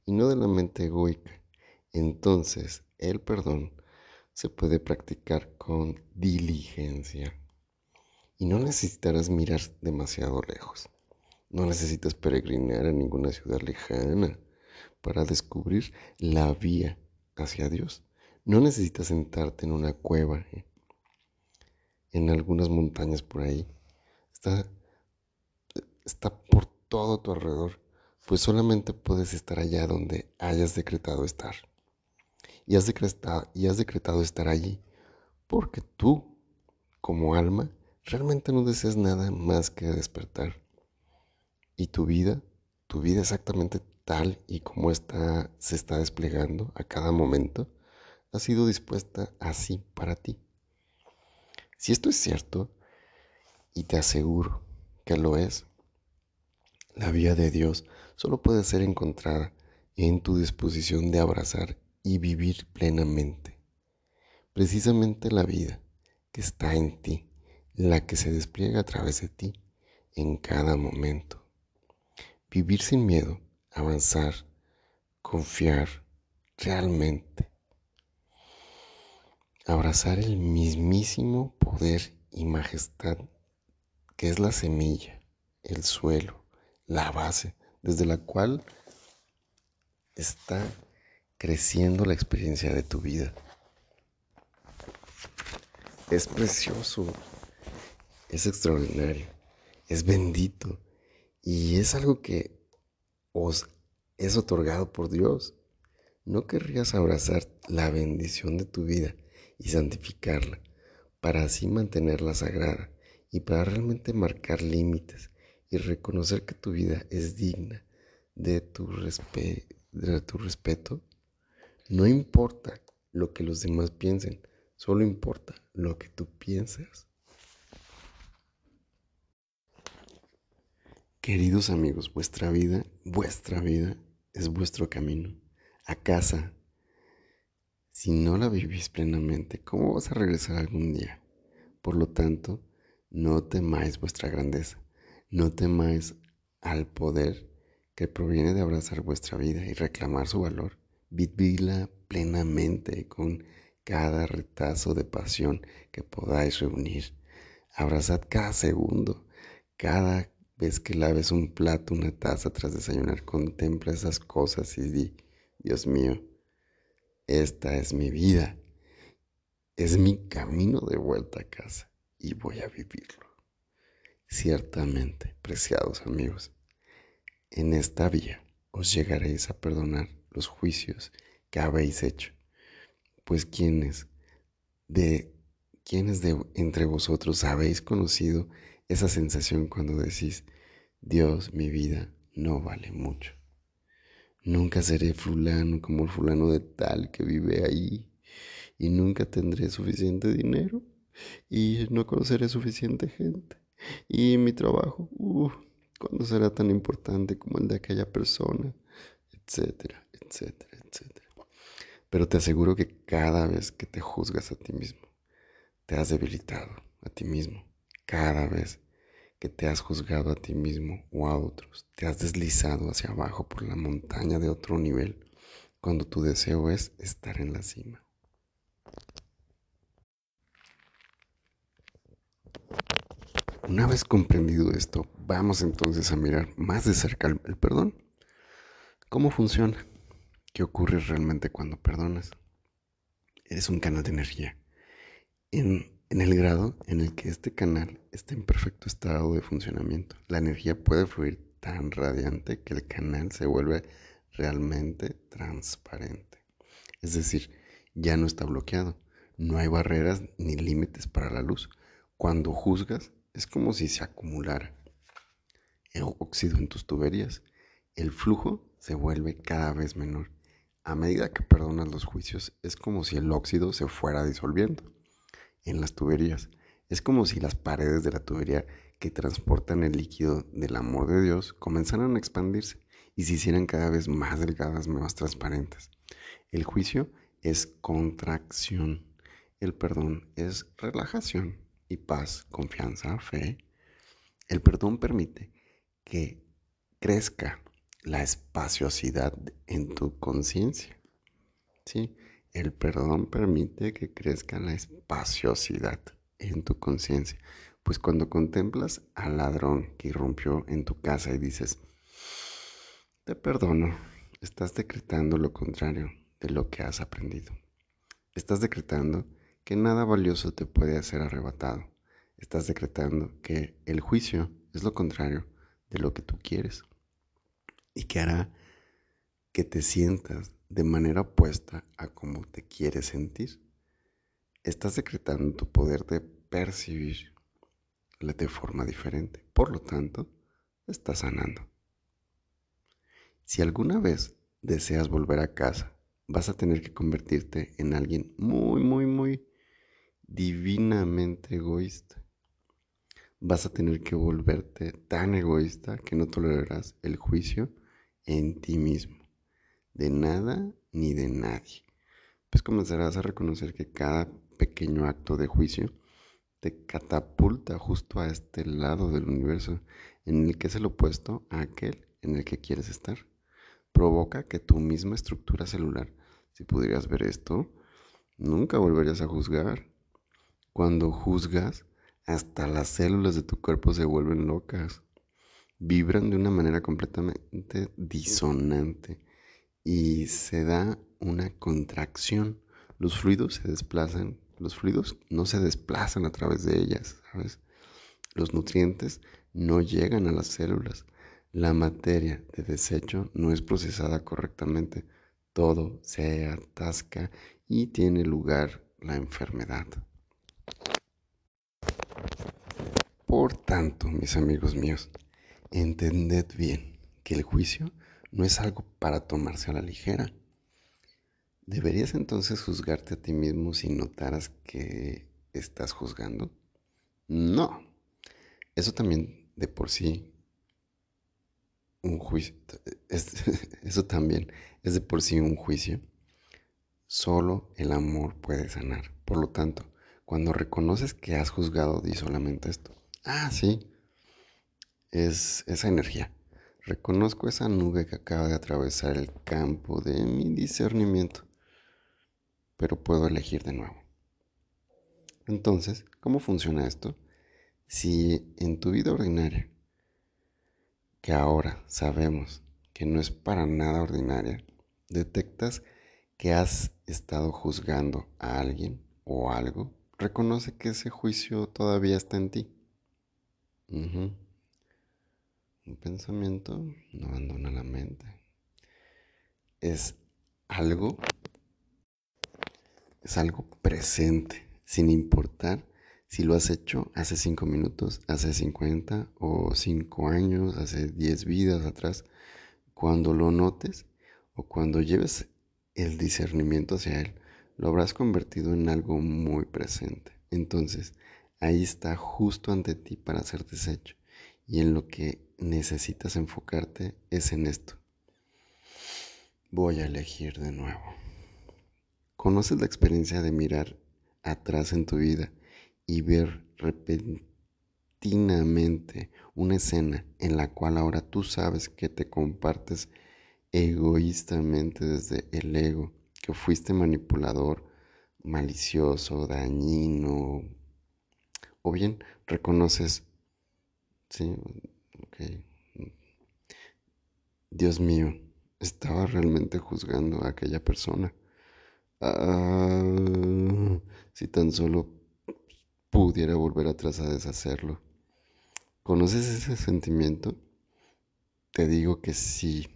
y no de la mente egoica. Entonces, el perdón se puede practicar con diligencia y no necesitarás mirar demasiado lejos. No necesitas peregrinar a ninguna ciudad lejana para descubrir la vía hacia Dios. No necesitas sentarte en una cueva, ¿eh? en algunas montañas por ahí. Está, está por todo tu alrededor, pues solamente puedes estar allá donde hayas decretado estar. Y has decretado, y has decretado estar allí porque tú, como alma, realmente no deseas nada más que despertar. Y tu vida, tu vida exactamente tal y como está, se está desplegando a cada momento, ha sido dispuesta así para ti. Si esto es cierto, y te aseguro que lo es, la vía de Dios solo puede ser encontrada en tu disposición de abrazar y vivir plenamente. Precisamente la vida que está en ti la que se despliega a través de ti en cada momento. Vivir sin miedo, avanzar, confiar realmente. Abrazar el mismísimo poder y majestad que es la semilla, el suelo, la base desde la cual está creciendo la experiencia de tu vida. Es precioso es extraordinario, es bendito y es algo que os es otorgado por Dios. ¿No querrías abrazar la bendición de tu vida y santificarla para así mantenerla sagrada y para realmente marcar límites y reconocer que tu vida es digna de tu, de tu respeto? No importa lo que los demás piensen, solo importa lo que tú piensas. Queridos amigos, vuestra vida, vuestra vida es vuestro camino a casa. Si no la vivís plenamente, ¿cómo vas a regresar algún día? Por lo tanto, no temáis vuestra grandeza, no temáis al poder que proviene de abrazar vuestra vida y reclamar su valor. Vividla plenamente con cada retazo de pasión que podáis reunir. Abrazad cada segundo, cada Ves que laves un plato, una taza tras desayunar, contempla esas cosas y di, Dios mío, esta es mi vida, es mi camino de vuelta a casa y voy a vivirlo. Ciertamente, preciados amigos, en esta vía os llegaréis a perdonar los juicios que habéis hecho, pues quienes de quienes de entre vosotros habéis conocido esa sensación cuando decís, Dios, mi vida no vale mucho. Nunca seré fulano como el fulano de tal que vive ahí y nunca tendré suficiente dinero y no conoceré suficiente gente y mi trabajo, ¿cuándo será tan importante como el de aquella persona? Etcétera, etcétera, etcétera. Pero te aseguro que cada vez que te juzgas a ti mismo, te has debilitado a ti mismo cada vez que te has juzgado a ti mismo o a otros, te has deslizado hacia abajo por la montaña de otro nivel, cuando tu deseo es estar en la cima. Una vez comprendido esto, vamos entonces a mirar más de cerca el, perdón. ¿Cómo funciona? ¿Qué ocurre realmente cuando perdonas? Eres un canal de energía. En, en, el grado en el que este canal está en perfecto estado de funcionamiento, la energía puede fluir tan radiante que el canal se vuelve realmente transparente. Es decir, ya no está bloqueado, no hay barreras ni límites para la luz. Cuando juzgas, es como si se acumulara el óxido en tus tuberías. El flujo se vuelve cada vez menor. A medida que perdonas los juicios, es como si el óxido se fuera disolviendo en las tuberías. Es como si las paredes de la tubería que transportan el líquido del amor de Dios comenzaran a expandirse y se hicieran cada vez más delgadas, más transparentes. El juicio es contracción. El perdón es relajación y paz, confianza, fe, el perdón permite que crezca la espaciosidad en tu conciencia. ¿sí? El perdón permite que crezca la espaciosidad en tu conciencia. Pues cuando contemplas al ladrón que irrumpió en tu casa y dices, te perdono, estás decretando lo contrario de lo que has aprendido. Estás decretando que nada valioso te puede hacer arrebatado. Estás decretando que el juicio es lo contrario de lo que tú quieres y que hará que te sientas de manera opuesta a como te quieres sentir. Estás decretando tu poder de percibir de forma diferente. Por lo tanto, estás sanando. Si alguna vez deseas volver a casa, vas a tener que convertirte en alguien muy, muy, muy divinamente egoísta. Vas a tener que volverte tan egoísta que no tolerarás el juicio en ti mismo, de nada ni de nadie. Pues comenzarás a reconocer que cada pequeño acto de juicio te catapulta justo a este lado del universo en el que es el opuesto a aquel en el que quieres estar. Provoca que tu misma estructura celular, si pudieras ver esto, nunca volverías a juzgar, cuando juzgas, hasta las células de tu cuerpo se vuelven locas. Vibran de una manera completamente disonante y se da una contracción. Los fluidos se desplazan, los fluidos no se desplazan a través de ellas, ¿sabes? Los nutrientes no llegan a las células. La materia de desecho no es procesada correctamente. Todo se atasca y tiene lugar la enfermedad. Por tanto, mis amigos míos, entended bien que el juicio no es algo para tomarse a la ligera. ¿Deberías entonces juzgarte a ti mismo si notaras que estás juzgando? No. Eso también de por sí un juicio eso también es de por sí un juicio. Solo el amor puede sanar. Por lo tanto, cuando reconoces que has juzgado, di solamente esto. Ah, sí. Es esa energía. Reconozco esa nube que acaba de atravesar el campo de mi discernimiento, pero puedo elegir de nuevo. Entonces, ¿cómo funciona esto? Si en tu vida ordinaria, que ahora sabemos que no es para nada ordinaria, detectas que has estado juzgando a alguien o algo, reconoce que ese juicio todavía está en ti. Un pensamiento no abandona la mente. Es algo, es algo presente, sin importar si lo has hecho hace cinco minutos, hace 50 o cinco años, hace 10 vidas atrás. Cuando lo notes o cuando lleves el discernimiento hacia él, lo habrás convertido en algo muy presente. Entonces, ahí está justo ante ti para ser deshecho. Y en lo que necesitas enfocarte es en esto. Voy a elegir de nuevo. ¿Conoces la experiencia de mirar atrás en tu vida y ver repentinamente una escena en la cual ahora tú sabes que te compartes egoístamente desde el ego, que fuiste manipulador, malicioso, dañino, o bien reconoces, sí, ok, Dios mío, estaba realmente juzgando a aquella persona. Ah, si tan solo pudiera volver atrás a deshacerlo. ¿Conoces ese sentimiento? Te digo que sí,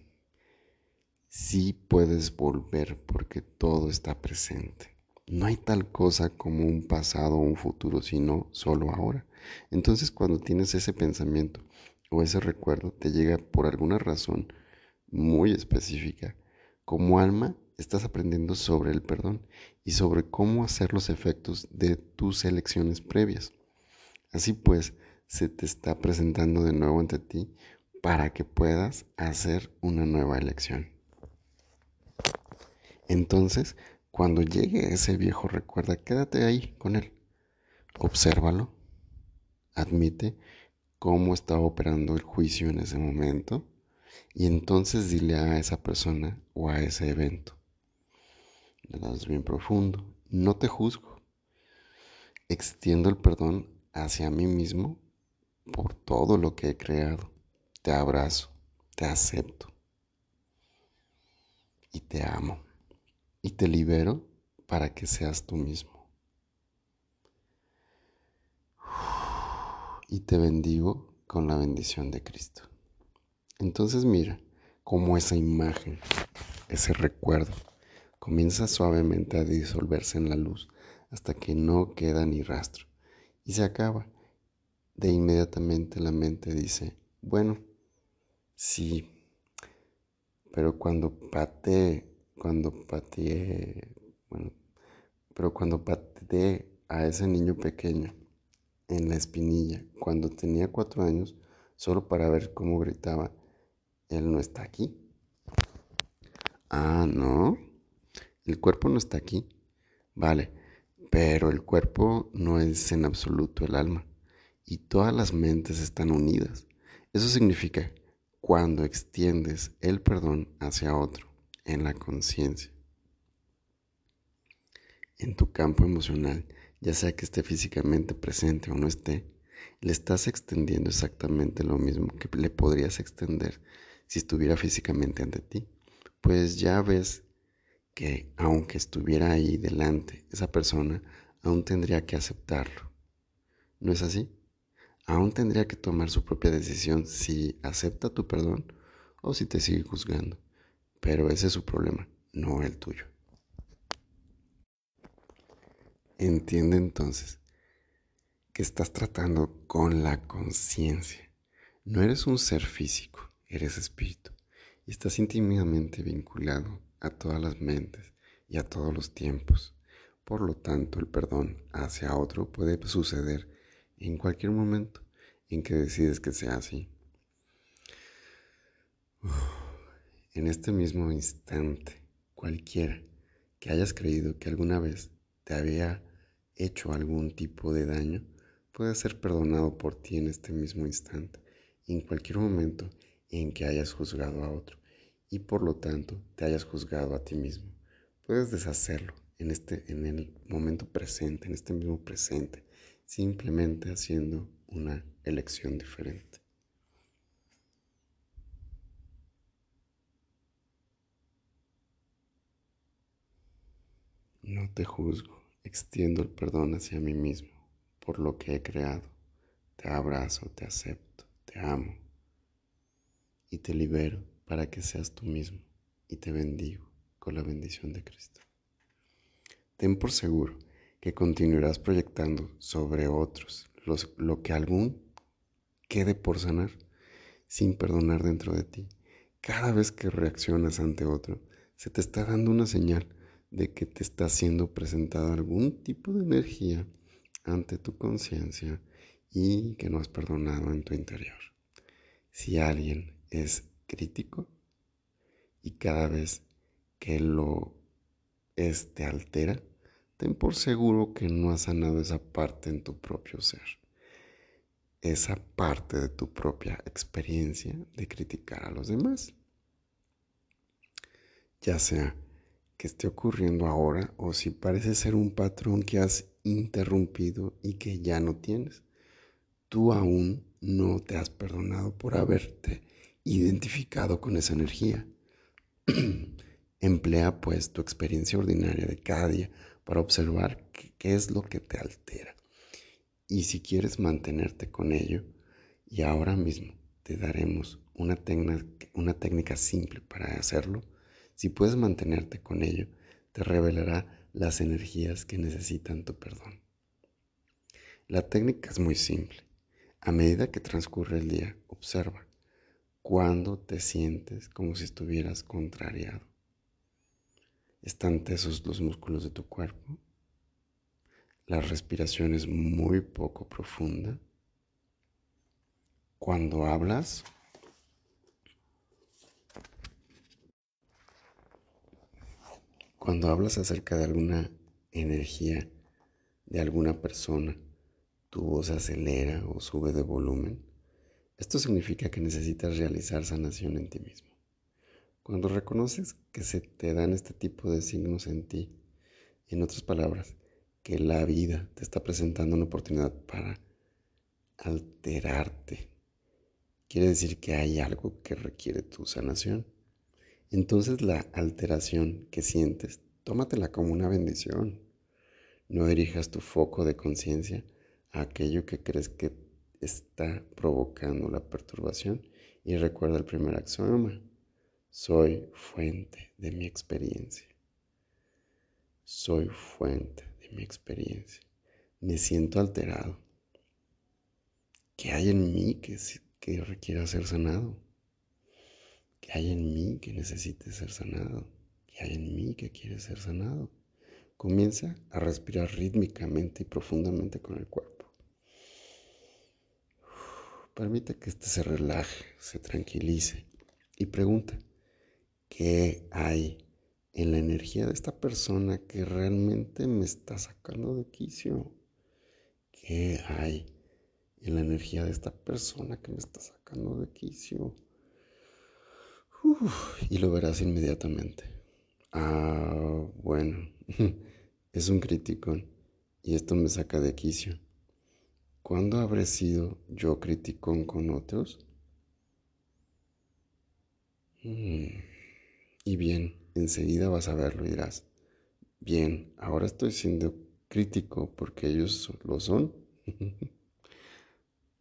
sí puedes volver porque todo está presente. No hay tal cosa como un pasado o un futuro, sino solo ahora. Entonces cuando tienes ese pensamiento o ese recuerdo, te llega por alguna razón muy específica. Como alma, estás aprendiendo sobre el perdón y sobre cómo hacer los efectos de tus elecciones previas. Así pues, se te está presentando de nuevo ante ti para que puedas hacer una nueva elección. Entonces, cuando llegue ese viejo recuerda, quédate ahí con él. Obsérvalo. Admite cómo está operando el juicio en ese momento. Y entonces dile a esa persona o a ese evento. Le bien profundo. No te juzgo. Extiendo el perdón hacia mí mismo por todo lo que he creado. Te abrazo, te acepto y te amo y te libero para que seas tú mismo. Y te bendigo con la bendición de Cristo. Entonces mira cómo esa imagen, ese recuerdo, comienza suavemente a disolverse en la luz hasta que no queda ni rastro y se acaba de inmediatamente la mente dice, bueno, sí, pero cuando pateé, cuando pateé, bueno, pero cuando pateé a ese niño pequeño en la espinilla, cuando tenía cuatro años, solo para ver cómo gritaba, él no está aquí. Ah, no, el cuerpo no está aquí. Vale, pero el cuerpo no es en absoluto el alma y todas las mentes están unidas. Eso significa cuando extiendes el perdón hacia otro en la conciencia, en tu campo emocional, ya sea que esté físicamente presente o no esté, le estás extendiendo exactamente lo mismo que le podrías extender si estuviera físicamente ante ti. Pues ya ves que aunque estuviera ahí delante, esa persona aún tendría que aceptarlo. ¿No es así? aún tendría que tomar su propia decisión si acepta tu perdón o si te sigue juzgando. Pero ese es su problema, no el tuyo. Entiende entonces que estás tratando con la conciencia. No eres un ser físico, eres espíritu y estás íntimamente vinculado a todas las mentes y a todos los tiempos. Por lo tanto, el perdón hacia otro puede suceder en cualquier momento en que decides que sea así. En este mismo instante, cualquiera que hayas creído que alguna vez te había hecho algún tipo de daño, puede ser perdonado por ti en este mismo instante, en cualquier momento en que hayas juzgado a otro y por lo tanto te hayas juzgado a ti mismo. Puedes deshacerlo en, este, en el momento presente, en este mismo presente, simplemente haciendo una elección diferente. No te juzgo, extiendo el perdón hacia mí mismo por lo que he creado. Te abrazo, te acepto, te amo y te libero para que seas tú mismo y te bendigo con la bendición de Cristo. Ten por seguro que continuarás proyectando sobre otros lo que algún quede por sanar sin perdonar dentro de ti. Cada vez que reaccionas ante otro, se te está dando una señal de que te está siendo presentada algún tipo de energía ante tu conciencia y que no has perdonado en tu interior. Si alguien es crítico y cada vez que lo es te altera, ten por seguro que no has sanado esa parte en tu propio ser. Esa parte de tu propia experiencia de criticar a los demás. ya sea que esté ocurriendo ahora o si parece ser un patrón que has interrumpido y que ya no tienes. Tú aún no te has perdonado por haberte identificado con esa energía. Emplea pues tu experiencia ordinaria de cada día para observar qué es lo que te altera. Y si quieres mantenerte con ello, y ahora mismo te daremos una, una técnica simple para hacerlo, si puedes mantenerte con ello, te revelará las energías que necesitan tu perdón. La técnica es muy simple. A medida que transcurre el día, observa cuándo te sientes como si estuvieras contrariado. ¿Están tesos los músculos de tu cuerpo? La respiración es muy poco profunda. Cuando hablas, cuando hablas acerca de alguna energía de alguna persona, tu voz acelera o sube de volumen. Esto significa que necesitas realizar sanación en ti mismo. Cuando reconoces que se te dan este tipo de signos en ti, en otras palabras, que la vida te está presentando una oportunidad para alterarte, quiere decir que hay algo que requiere tu sanación. Entonces la alteración que sientes, tómatela como una bendición. No dirijas tu foco de conciencia a aquello que crees que está provocando la perturbación y recuerda el primer axioma. Soy fuente de mi experiencia. Soy fuente de mi experiencia. Me siento alterado. ¿Qué hay en mí que, que requiera ser sanado? ¿Qué hay en mí que necesite ser sanado? ¿Qué hay en mí que quiere ser sanado? Comienza a respirar rítmicamente y profundamente con el cuerpo. Permite que éste se relaje, se tranquilice y pregunta, ¿Qué hay en la energía de esta persona que realmente me está sacando de quicio? ¿Qué hay en la energía de esta persona que me está sacando de quicio? Y lo verás inmediatamente. Ah, bueno, es un crítico y esto me saca de quicio. ¿Cuándo habré sido yo criticón con otros? Hmm. Y bien, enseguida vas a verlo y dirás, bien, ahora estoy siendo crítico porque ellos lo son.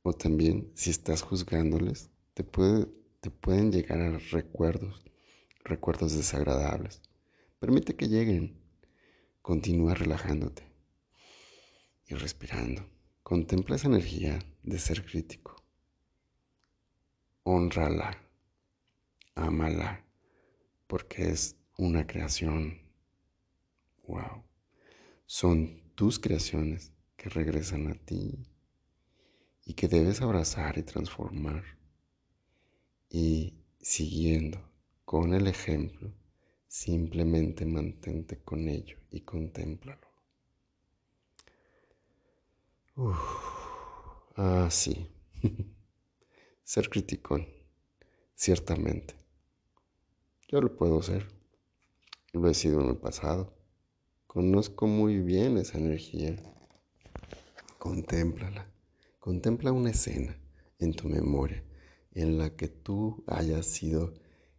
o también, si estás juzgándoles, te, puede, te pueden llegar a recuerdos, recuerdos desagradables. Permite que lleguen. Continúa relajándote y respirando. Contempla esa energía de ser crítico. Honrala. Ámala porque es una creación. Wow. Son tus creaciones que regresan a ti y que debes abrazar y transformar. Y siguiendo con el ejemplo, simplemente mantente con ello y contémplalo. ah, sí. Ser criticón, ciertamente. Yo lo puedo ser. Lo he sido en el pasado. Conozco muy bien esa energía. Contémplala. Contempla una escena en tu memoria en la que tú hayas sido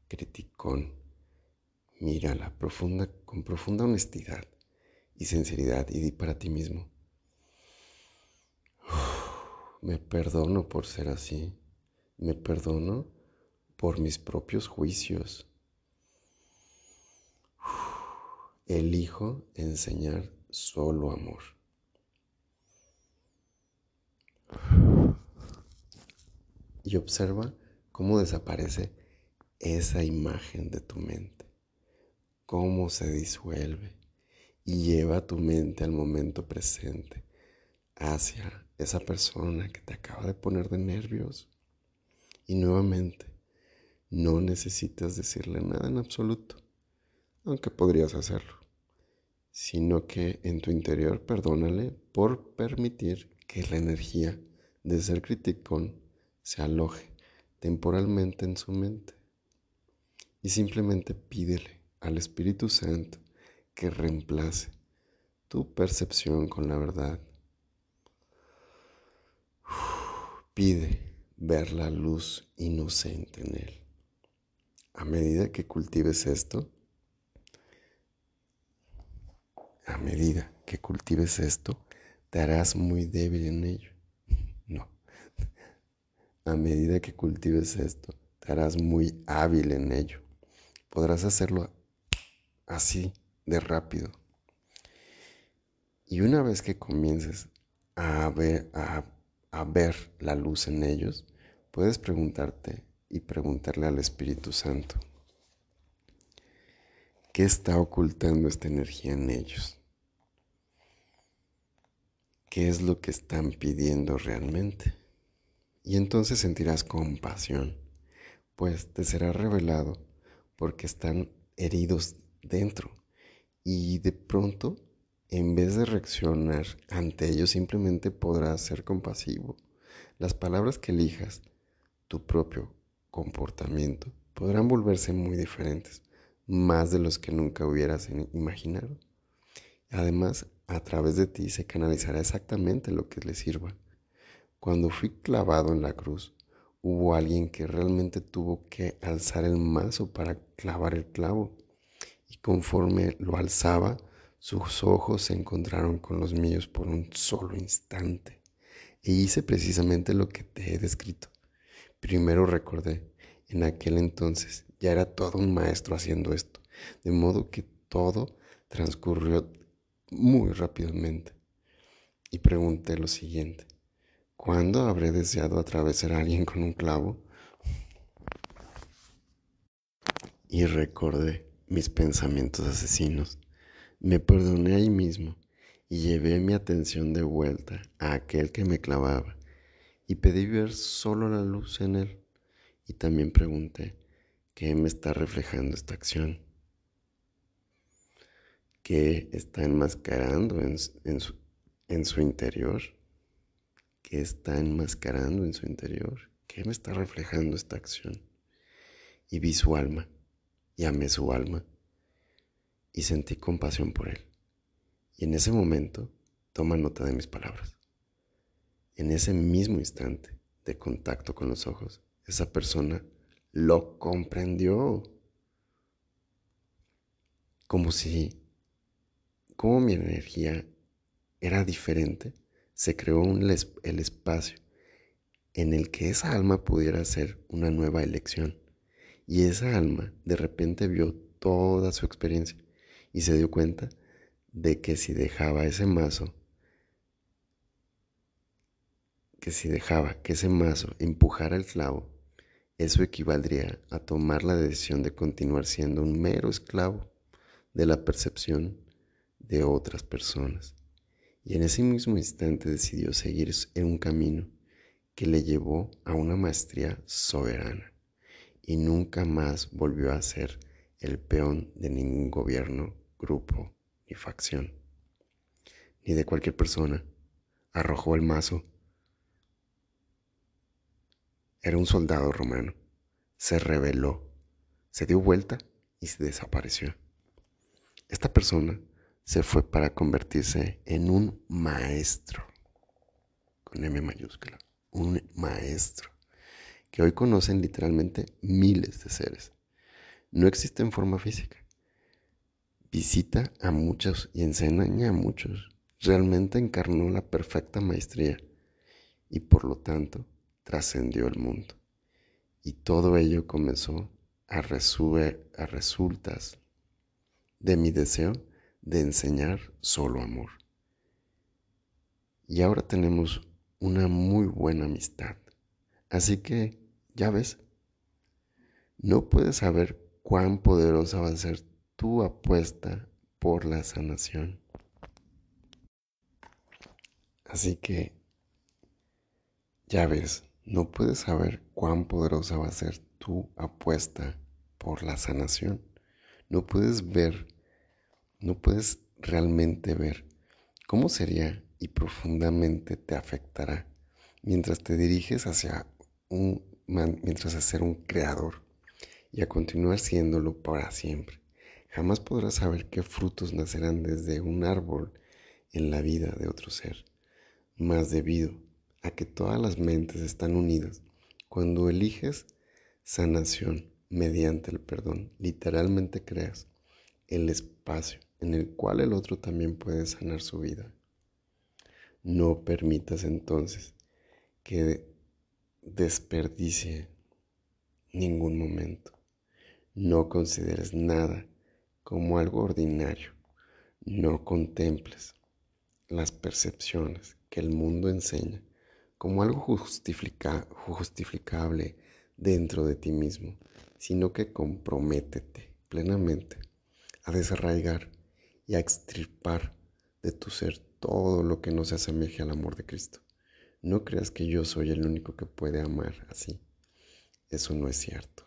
criticón. Mírala profunda, con profunda honestidad y sinceridad y di para ti mismo. me perdono por ser así. Me perdono por mis propios juicios elijo enseñar solo amor. Y observa cómo desaparece esa imagen de tu mente, cómo se disuelve y lleva tu mente al momento presente, hacia esa persona que te acaba de poner de nervios. Y nuevamente, no necesitas decirle nada en absoluto aunque podrías hacerlo, sino que en tu interior perdónale por permitir que la energía de ser criticón se aloje temporalmente en su mente y simplemente pídele al Espíritu Santo que reemplace tu percepción con la verdad. Pide ver la luz inocente en él. A medida que cultives esto, a medida que cultives esto, te harás muy débil en ello. A medida que cultives esto, te harás muy hábil en ello. Podrás hacerlo así de rápido. Y una vez que comiences a ver, a ver la luz en ellos, puedes preguntarte y preguntarle al Espíritu Santo, ¿qué está ocultando esta energía en ellos? ¿Qué es lo que están pidiendo realmente? Y entonces sentirás compasión, pues te será revelado porque están heridos dentro. Y de pronto, en vez de reaccionar ante ellos, simplemente podrás ser compasivo. Las palabras que elijas, tu propio comportamiento, podrán volverse muy diferentes, más de los que nunca hubieras imaginado. Además, a través de ti se canalizará exactamente lo que le sirva. Cuando fui clavado en la cruz, hubo alguien que realmente tuvo que alzar el mazo para clavar el clavo y conforme lo alzaba, sus ojos se encontraron con los míos por un solo instante. E hice precisamente lo que te he descrito. Primero recordé, en aquel entonces ya era todo un maestro haciendo esto, de modo que todo transcurrió muy rápidamente. Y pregunté lo siguiente, ¿cuándo habré deseado atravesar a alguien con un clavo? Y recordé, mis pensamientos asesinos. Me perdoné ahí mismo y llevé mi atención de vuelta a aquel que me clavaba y pedí ver solo la luz en él. Y también pregunté, ¿qué me está reflejando esta acción? ¿Qué está enmascarando en, su, en su interior? ¿Qué está enmascarando en su interior? ¿Qué me está reflejando esta acción? Y vi su alma y amé su alma y sentí compasión por él. Y en ese momento, toma nota de mis palabras. En ese mismo instante de contacto con los ojos, esa persona lo comprendió. Como si, como mi energía era diferente, se creó un, el espacio en el que esa alma pudiera hacer una nueva elección y esa alma de repente vio toda su experiencia y se dio cuenta de que si dejaba ese mazo, que si dejaba que ese mazo empujara el clavo, eso equivaldría a tomar la decisión de continuar siendo un mero esclavo de la percepción de otras personas. Y en ese mismo instante decidió seguir en un camino que le llevó a una maestría soberana y nunca más volvió a ser el peón de ningún gobierno, grupo ni facción, ni de cualquier persona. Arrojó el mazo. Era un soldado romano. Se rebeló, se dio vuelta y se desapareció. Esta persona se fue para convertirse en un maestro, con M mayúscula, un maestro que hoy conocen literalmente miles de seres. No existe en forma física. Visita a muchos y enseña a muchos. Realmente encarnó la perfecta maestría y por lo tanto trascendió el mundo. Y todo ello comenzó a, a resultas de mi deseo de enseñar solo amor. Y ahora tenemos una muy buena amistad. Así que ya ves, no puedes saber cuán poderosa va a ser tu apuesta por la sanación. Así que, ya ves, no puedes saber cuán poderosa va a ser tu apuesta por la sanación. No puedes ver, no puedes realmente ver cómo sería y profundamente te afectará mientras te diriges hacia un mientras a ser un creador y a continuar siéndolo para siempre. Jamás podrás saber qué frutos nacerán desde un árbol en la vida de otro ser, más debido a que todas las mentes están unidas. Cuando eliges sanación mediante el perdón, literalmente creas el espacio en el cual el otro también puede sanar su vida. No permitas entonces que desperdicie ningún momento. No consideres nada como algo ordinario. No contemples las percepciones que el mundo enseña como algo justificable dentro de ti mismo, sino que comprométete plenamente a desarraigar y a extirpar de tu ser todo lo que no se asemeje al amor de Cristo. No creas que yo soy el único que puede amar así. Eso no es cierto.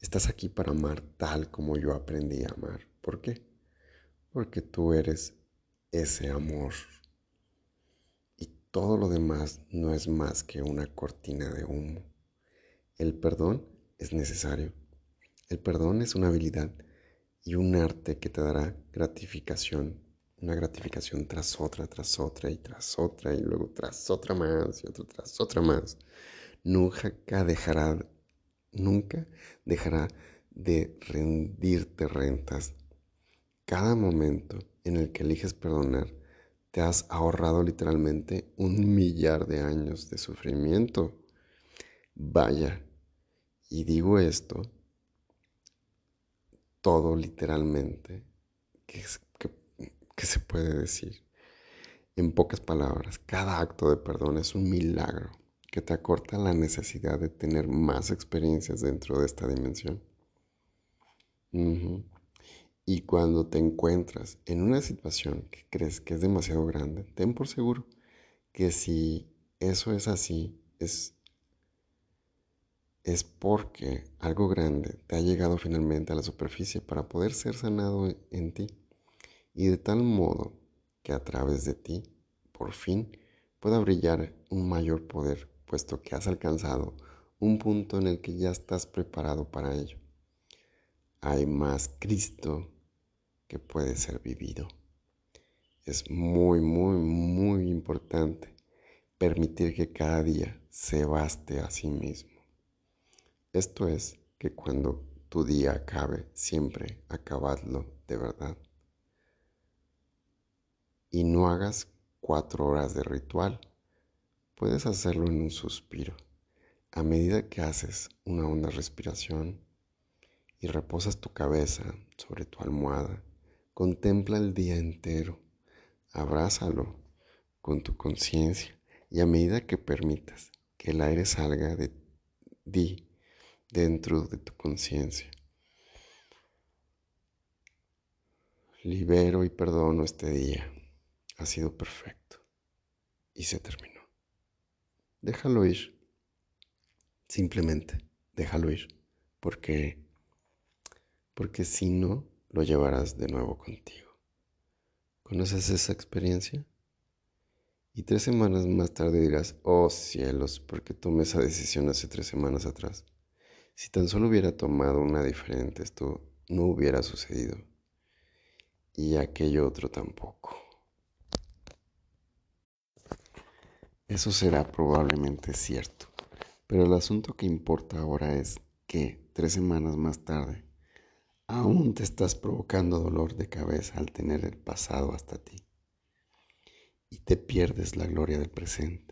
Estás aquí para amar tal como yo aprendí a amar. ¿Por qué? Porque tú eres ese amor. Y todo lo demás no es más que una cortina de humo. El perdón es necesario. El perdón es una habilidad y un arte que te dará gratificación, una gratificación tras otra, tras otra y tras otra y luego tras otra más y otra tras otra más. Nunca dejará, nunca dejará de rendirte rentas. Cada momento en el que eliges perdonar, te has ahorrado literalmente un millar de años de sufrimiento. Vaya, y digo esto todo literalmente que, se puede decir. En pocas palabras, cada acto de perdón es un milagro que te acorta la necesidad de tener más experiencias dentro de esta dimensión. Y cuando te encuentras en una situación que crees que es demasiado grande, ten por seguro que si eso es así, es es porque algo grande te ha llegado finalmente a la superficie para poder ser sanado en ti y de tal modo que a través de ti, por fin, pueda brillar un mayor poder, puesto que has alcanzado un punto en el que ya estás preparado para ello. Hay más Cristo que puede ser vivido. Es muy, muy, muy importante permitir que cada día se baste a sí mismo. Esto es que cuando tu día acabe, siempre acabadlo de verdad. Y no hagas cuatro horas de ritual. Puedes hacerlo en un suspiro. A medida que haces una honda respiración y reposas tu cabeza sobre tu almohada, contempla el día entero, abrázalo con tu conciencia y a medida que permitas que el aire salga de ti dentro de tu conciencia. Libero y perdono este día. Ha sido perfecto. Y se terminó. Déjalo ir. Simplemente déjalo ir. Porque, porque si no, lo llevarás de nuevo contigo. ¿Conoces esa experiencia? Y tres semanas más tarde dirás, oh cielos, ¿por qué tomé esa decisión hace tres semanas atrás? Si tan solo hubiera tomado una diferente, esto no hubiera sucedido. Y aquello otro tampoco. Eso será probablemente cierto. Pero el asunto que importa ahora es que tres semanas más tarde aún te estás provocando dolor de cabeza al tener el pasado hasta ti. Y te pierdes la gloria del presente.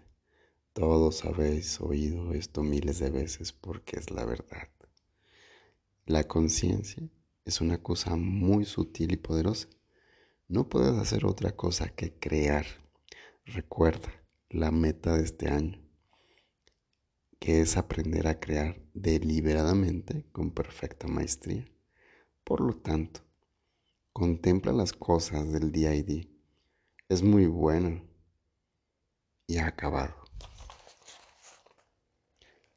Todos habéis oído esto miles de veces porque es la verdad. La conciencia es una cosa muy sutil y poderosa. No puedes hacer otra cosa que crear. Recuerda la meta de este año, que es aprender a crear deliberadamente con perfecta maestría. Por lo tanto, contempla las cosas del día y día. Es muy bueno y ha acabado.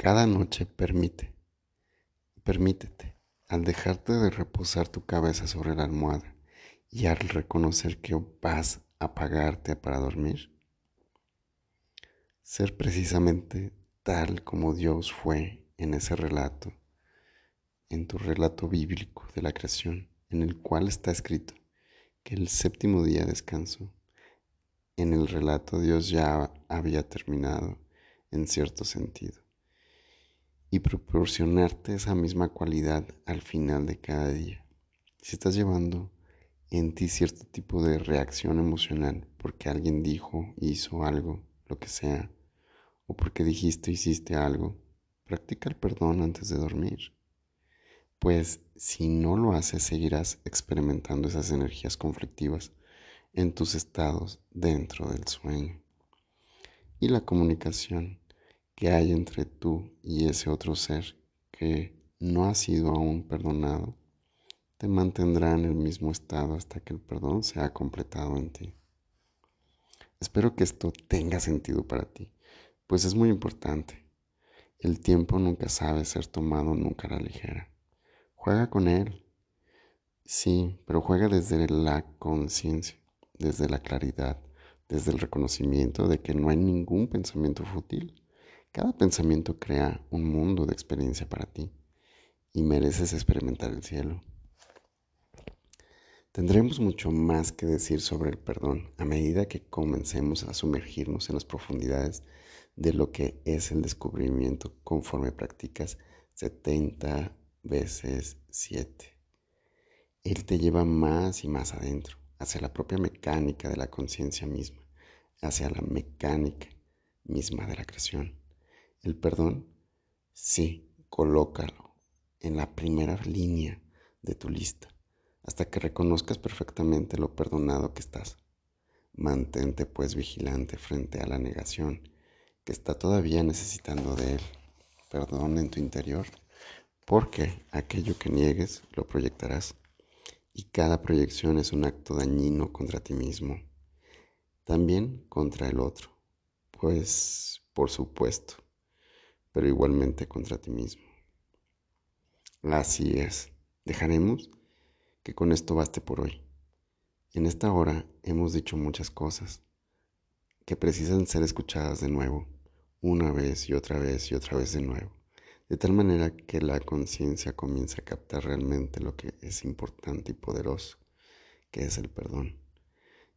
Cada noche permite, permítete, al dejarte de reposar tu cabeza sobre la almohada y al reconocer que vas a apagarte para dormir, ser precisamente tal como Dios fue en ese relato, en tu relato bíblico de la creación, en el cual está escrito que el séptimo día descanso. En el relato Dios ya había terminado en cierto sentido y proporcionarte esa misma cualidad al final de cada día. Si estás llevando en ti cierto tipo de reacción emocional porque alguien dijo, hizo algo, lo que sea, o porque dijiste, hiciste algo, practica el perdón antes de dormir. Pues si no lo haces, seguirás experimentando esas energías conflictivas en tus estados dentro del sueño. Y la comunicación que hay entre tú y ese otro ser que no ha sido aún perdonado te mantendrá en el mismo estado hasta que el perdón sea completado en ti. Espero que esto tenga sentido para ti, pues es muy importante. El tiempo nunca sabe ser tomado nunca a la ligera. Juega con él. Sí, pero juega desde la conciencia, desde la claridad, desde el reconocimiento de que no hay ningún pensamiento fútil. Cada pensamiento crea un mundo de experiencia para ti y mereces experimentar el cielo. Tendremos mucho más que decir sobre el perdón a medida que comencemos a sumergirnos en las profundidades de lo que es el descubrimiento conforme practicas 70 veces 7. Él te lleva más y más adentro, hacia la propia mecánica de la conciencia misma, hacia la mecánica misma de la creación. El perdón, sí, colócalo en la primera línea de tu lista hasta que reconozcas perfectamente lo perdonado que estás. Mantente pues vigilante frente a la negación que está todavía necesitando de él. Perdón en tu interior, porque aquello que niegues lo proyectarás y cada proyección es un acto dañino contra ti mismo, también contra el otro, pues por supuesto, pero igualmente contra ti mismo. Así es, dejaremos que con esto baste por hoy. En esta hora hemos dicho muchas cosas que precisan ser escuchadas de nuevo, una vez y otra vez y otra vez de nuevo, de tal manera que la conciencia comience a captar realmente lo que es importante y poderoso, que es el perdón.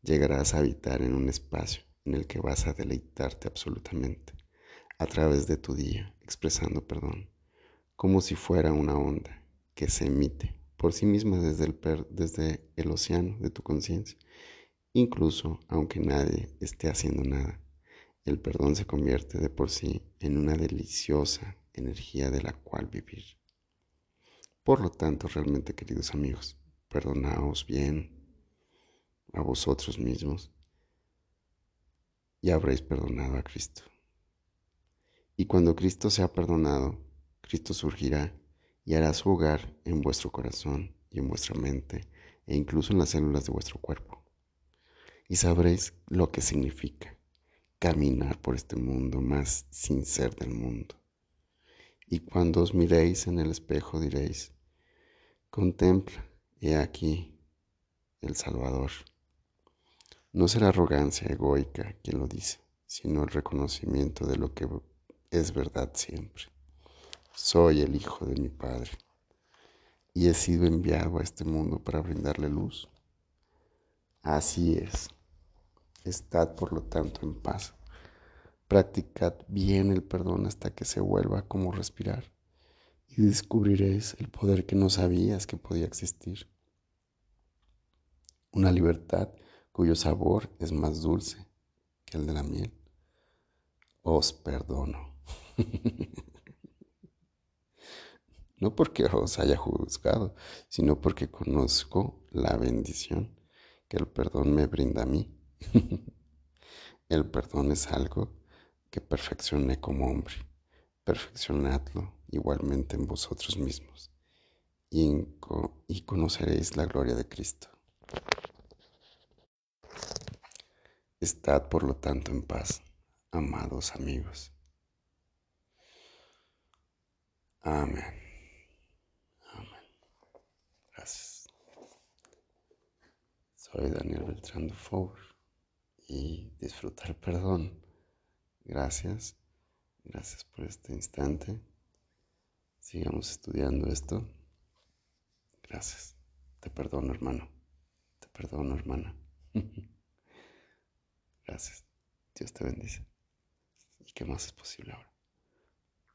Llegarás a habitar en un espacio en el que vas a deleitarte absolutamente, a través de tu día, expresando perdón, como si fuera una onda que se emite por sí misma desde el, desde el océano de tu conciencia, incluso aunque nadie esté haciendo nada. El perdón se convierte de por sí en una deliciosa energía de la cual vivir. Por lo tanto, realmente, queridos amigos, perdonaos bien a vosotros mismos y habréis perdonado a Cristo. Y cuando Cristo sea perdonado, Cristo surgirá y hará su hogar en vuestro corazón y en vuestra mente e incluso en las células de vuestro cuerpo. Y sabréis lo que significa caminar por este mundo más sin ser del mundo. Y cuando os miréis en el espejo diréis, contempla, he aquí el Salvador. No será arrogancia egoica quien lo dice, sino el reconocimiento de lo que es verdad siempre. Soy el Hijo de mi Padre y he sido enviado a este mundo para brindarle luz. Así es. Estad por lo tanto en paz. Practicad bien el perdón hasta que se vuelva como respirar y descubriréis el poder que no sabías que podía existir. Una libertad cuyo sabor es más dulce que el de la miel. Os perdono. no porque os haya juzgado, sino porque conozco la bendición que el perdón me brinda a mí. el perdón es algo que perfeccioné como hombre. Perfeccionadlo igualmente en vosotros mismos y, y conoceréis la gloria de Cristo. Estad por lo tanto en paz, amados amigos. Amén. Soy Daniel Beltrán Dufour y disfrutar perdón. Gracias, gracias por este instante. Sigamos estudiando esto. Gracias. Te perdono, hermano. Te perdono, hermana. Gracias. Dios te bendice. ¿Y qué más es posible ahora?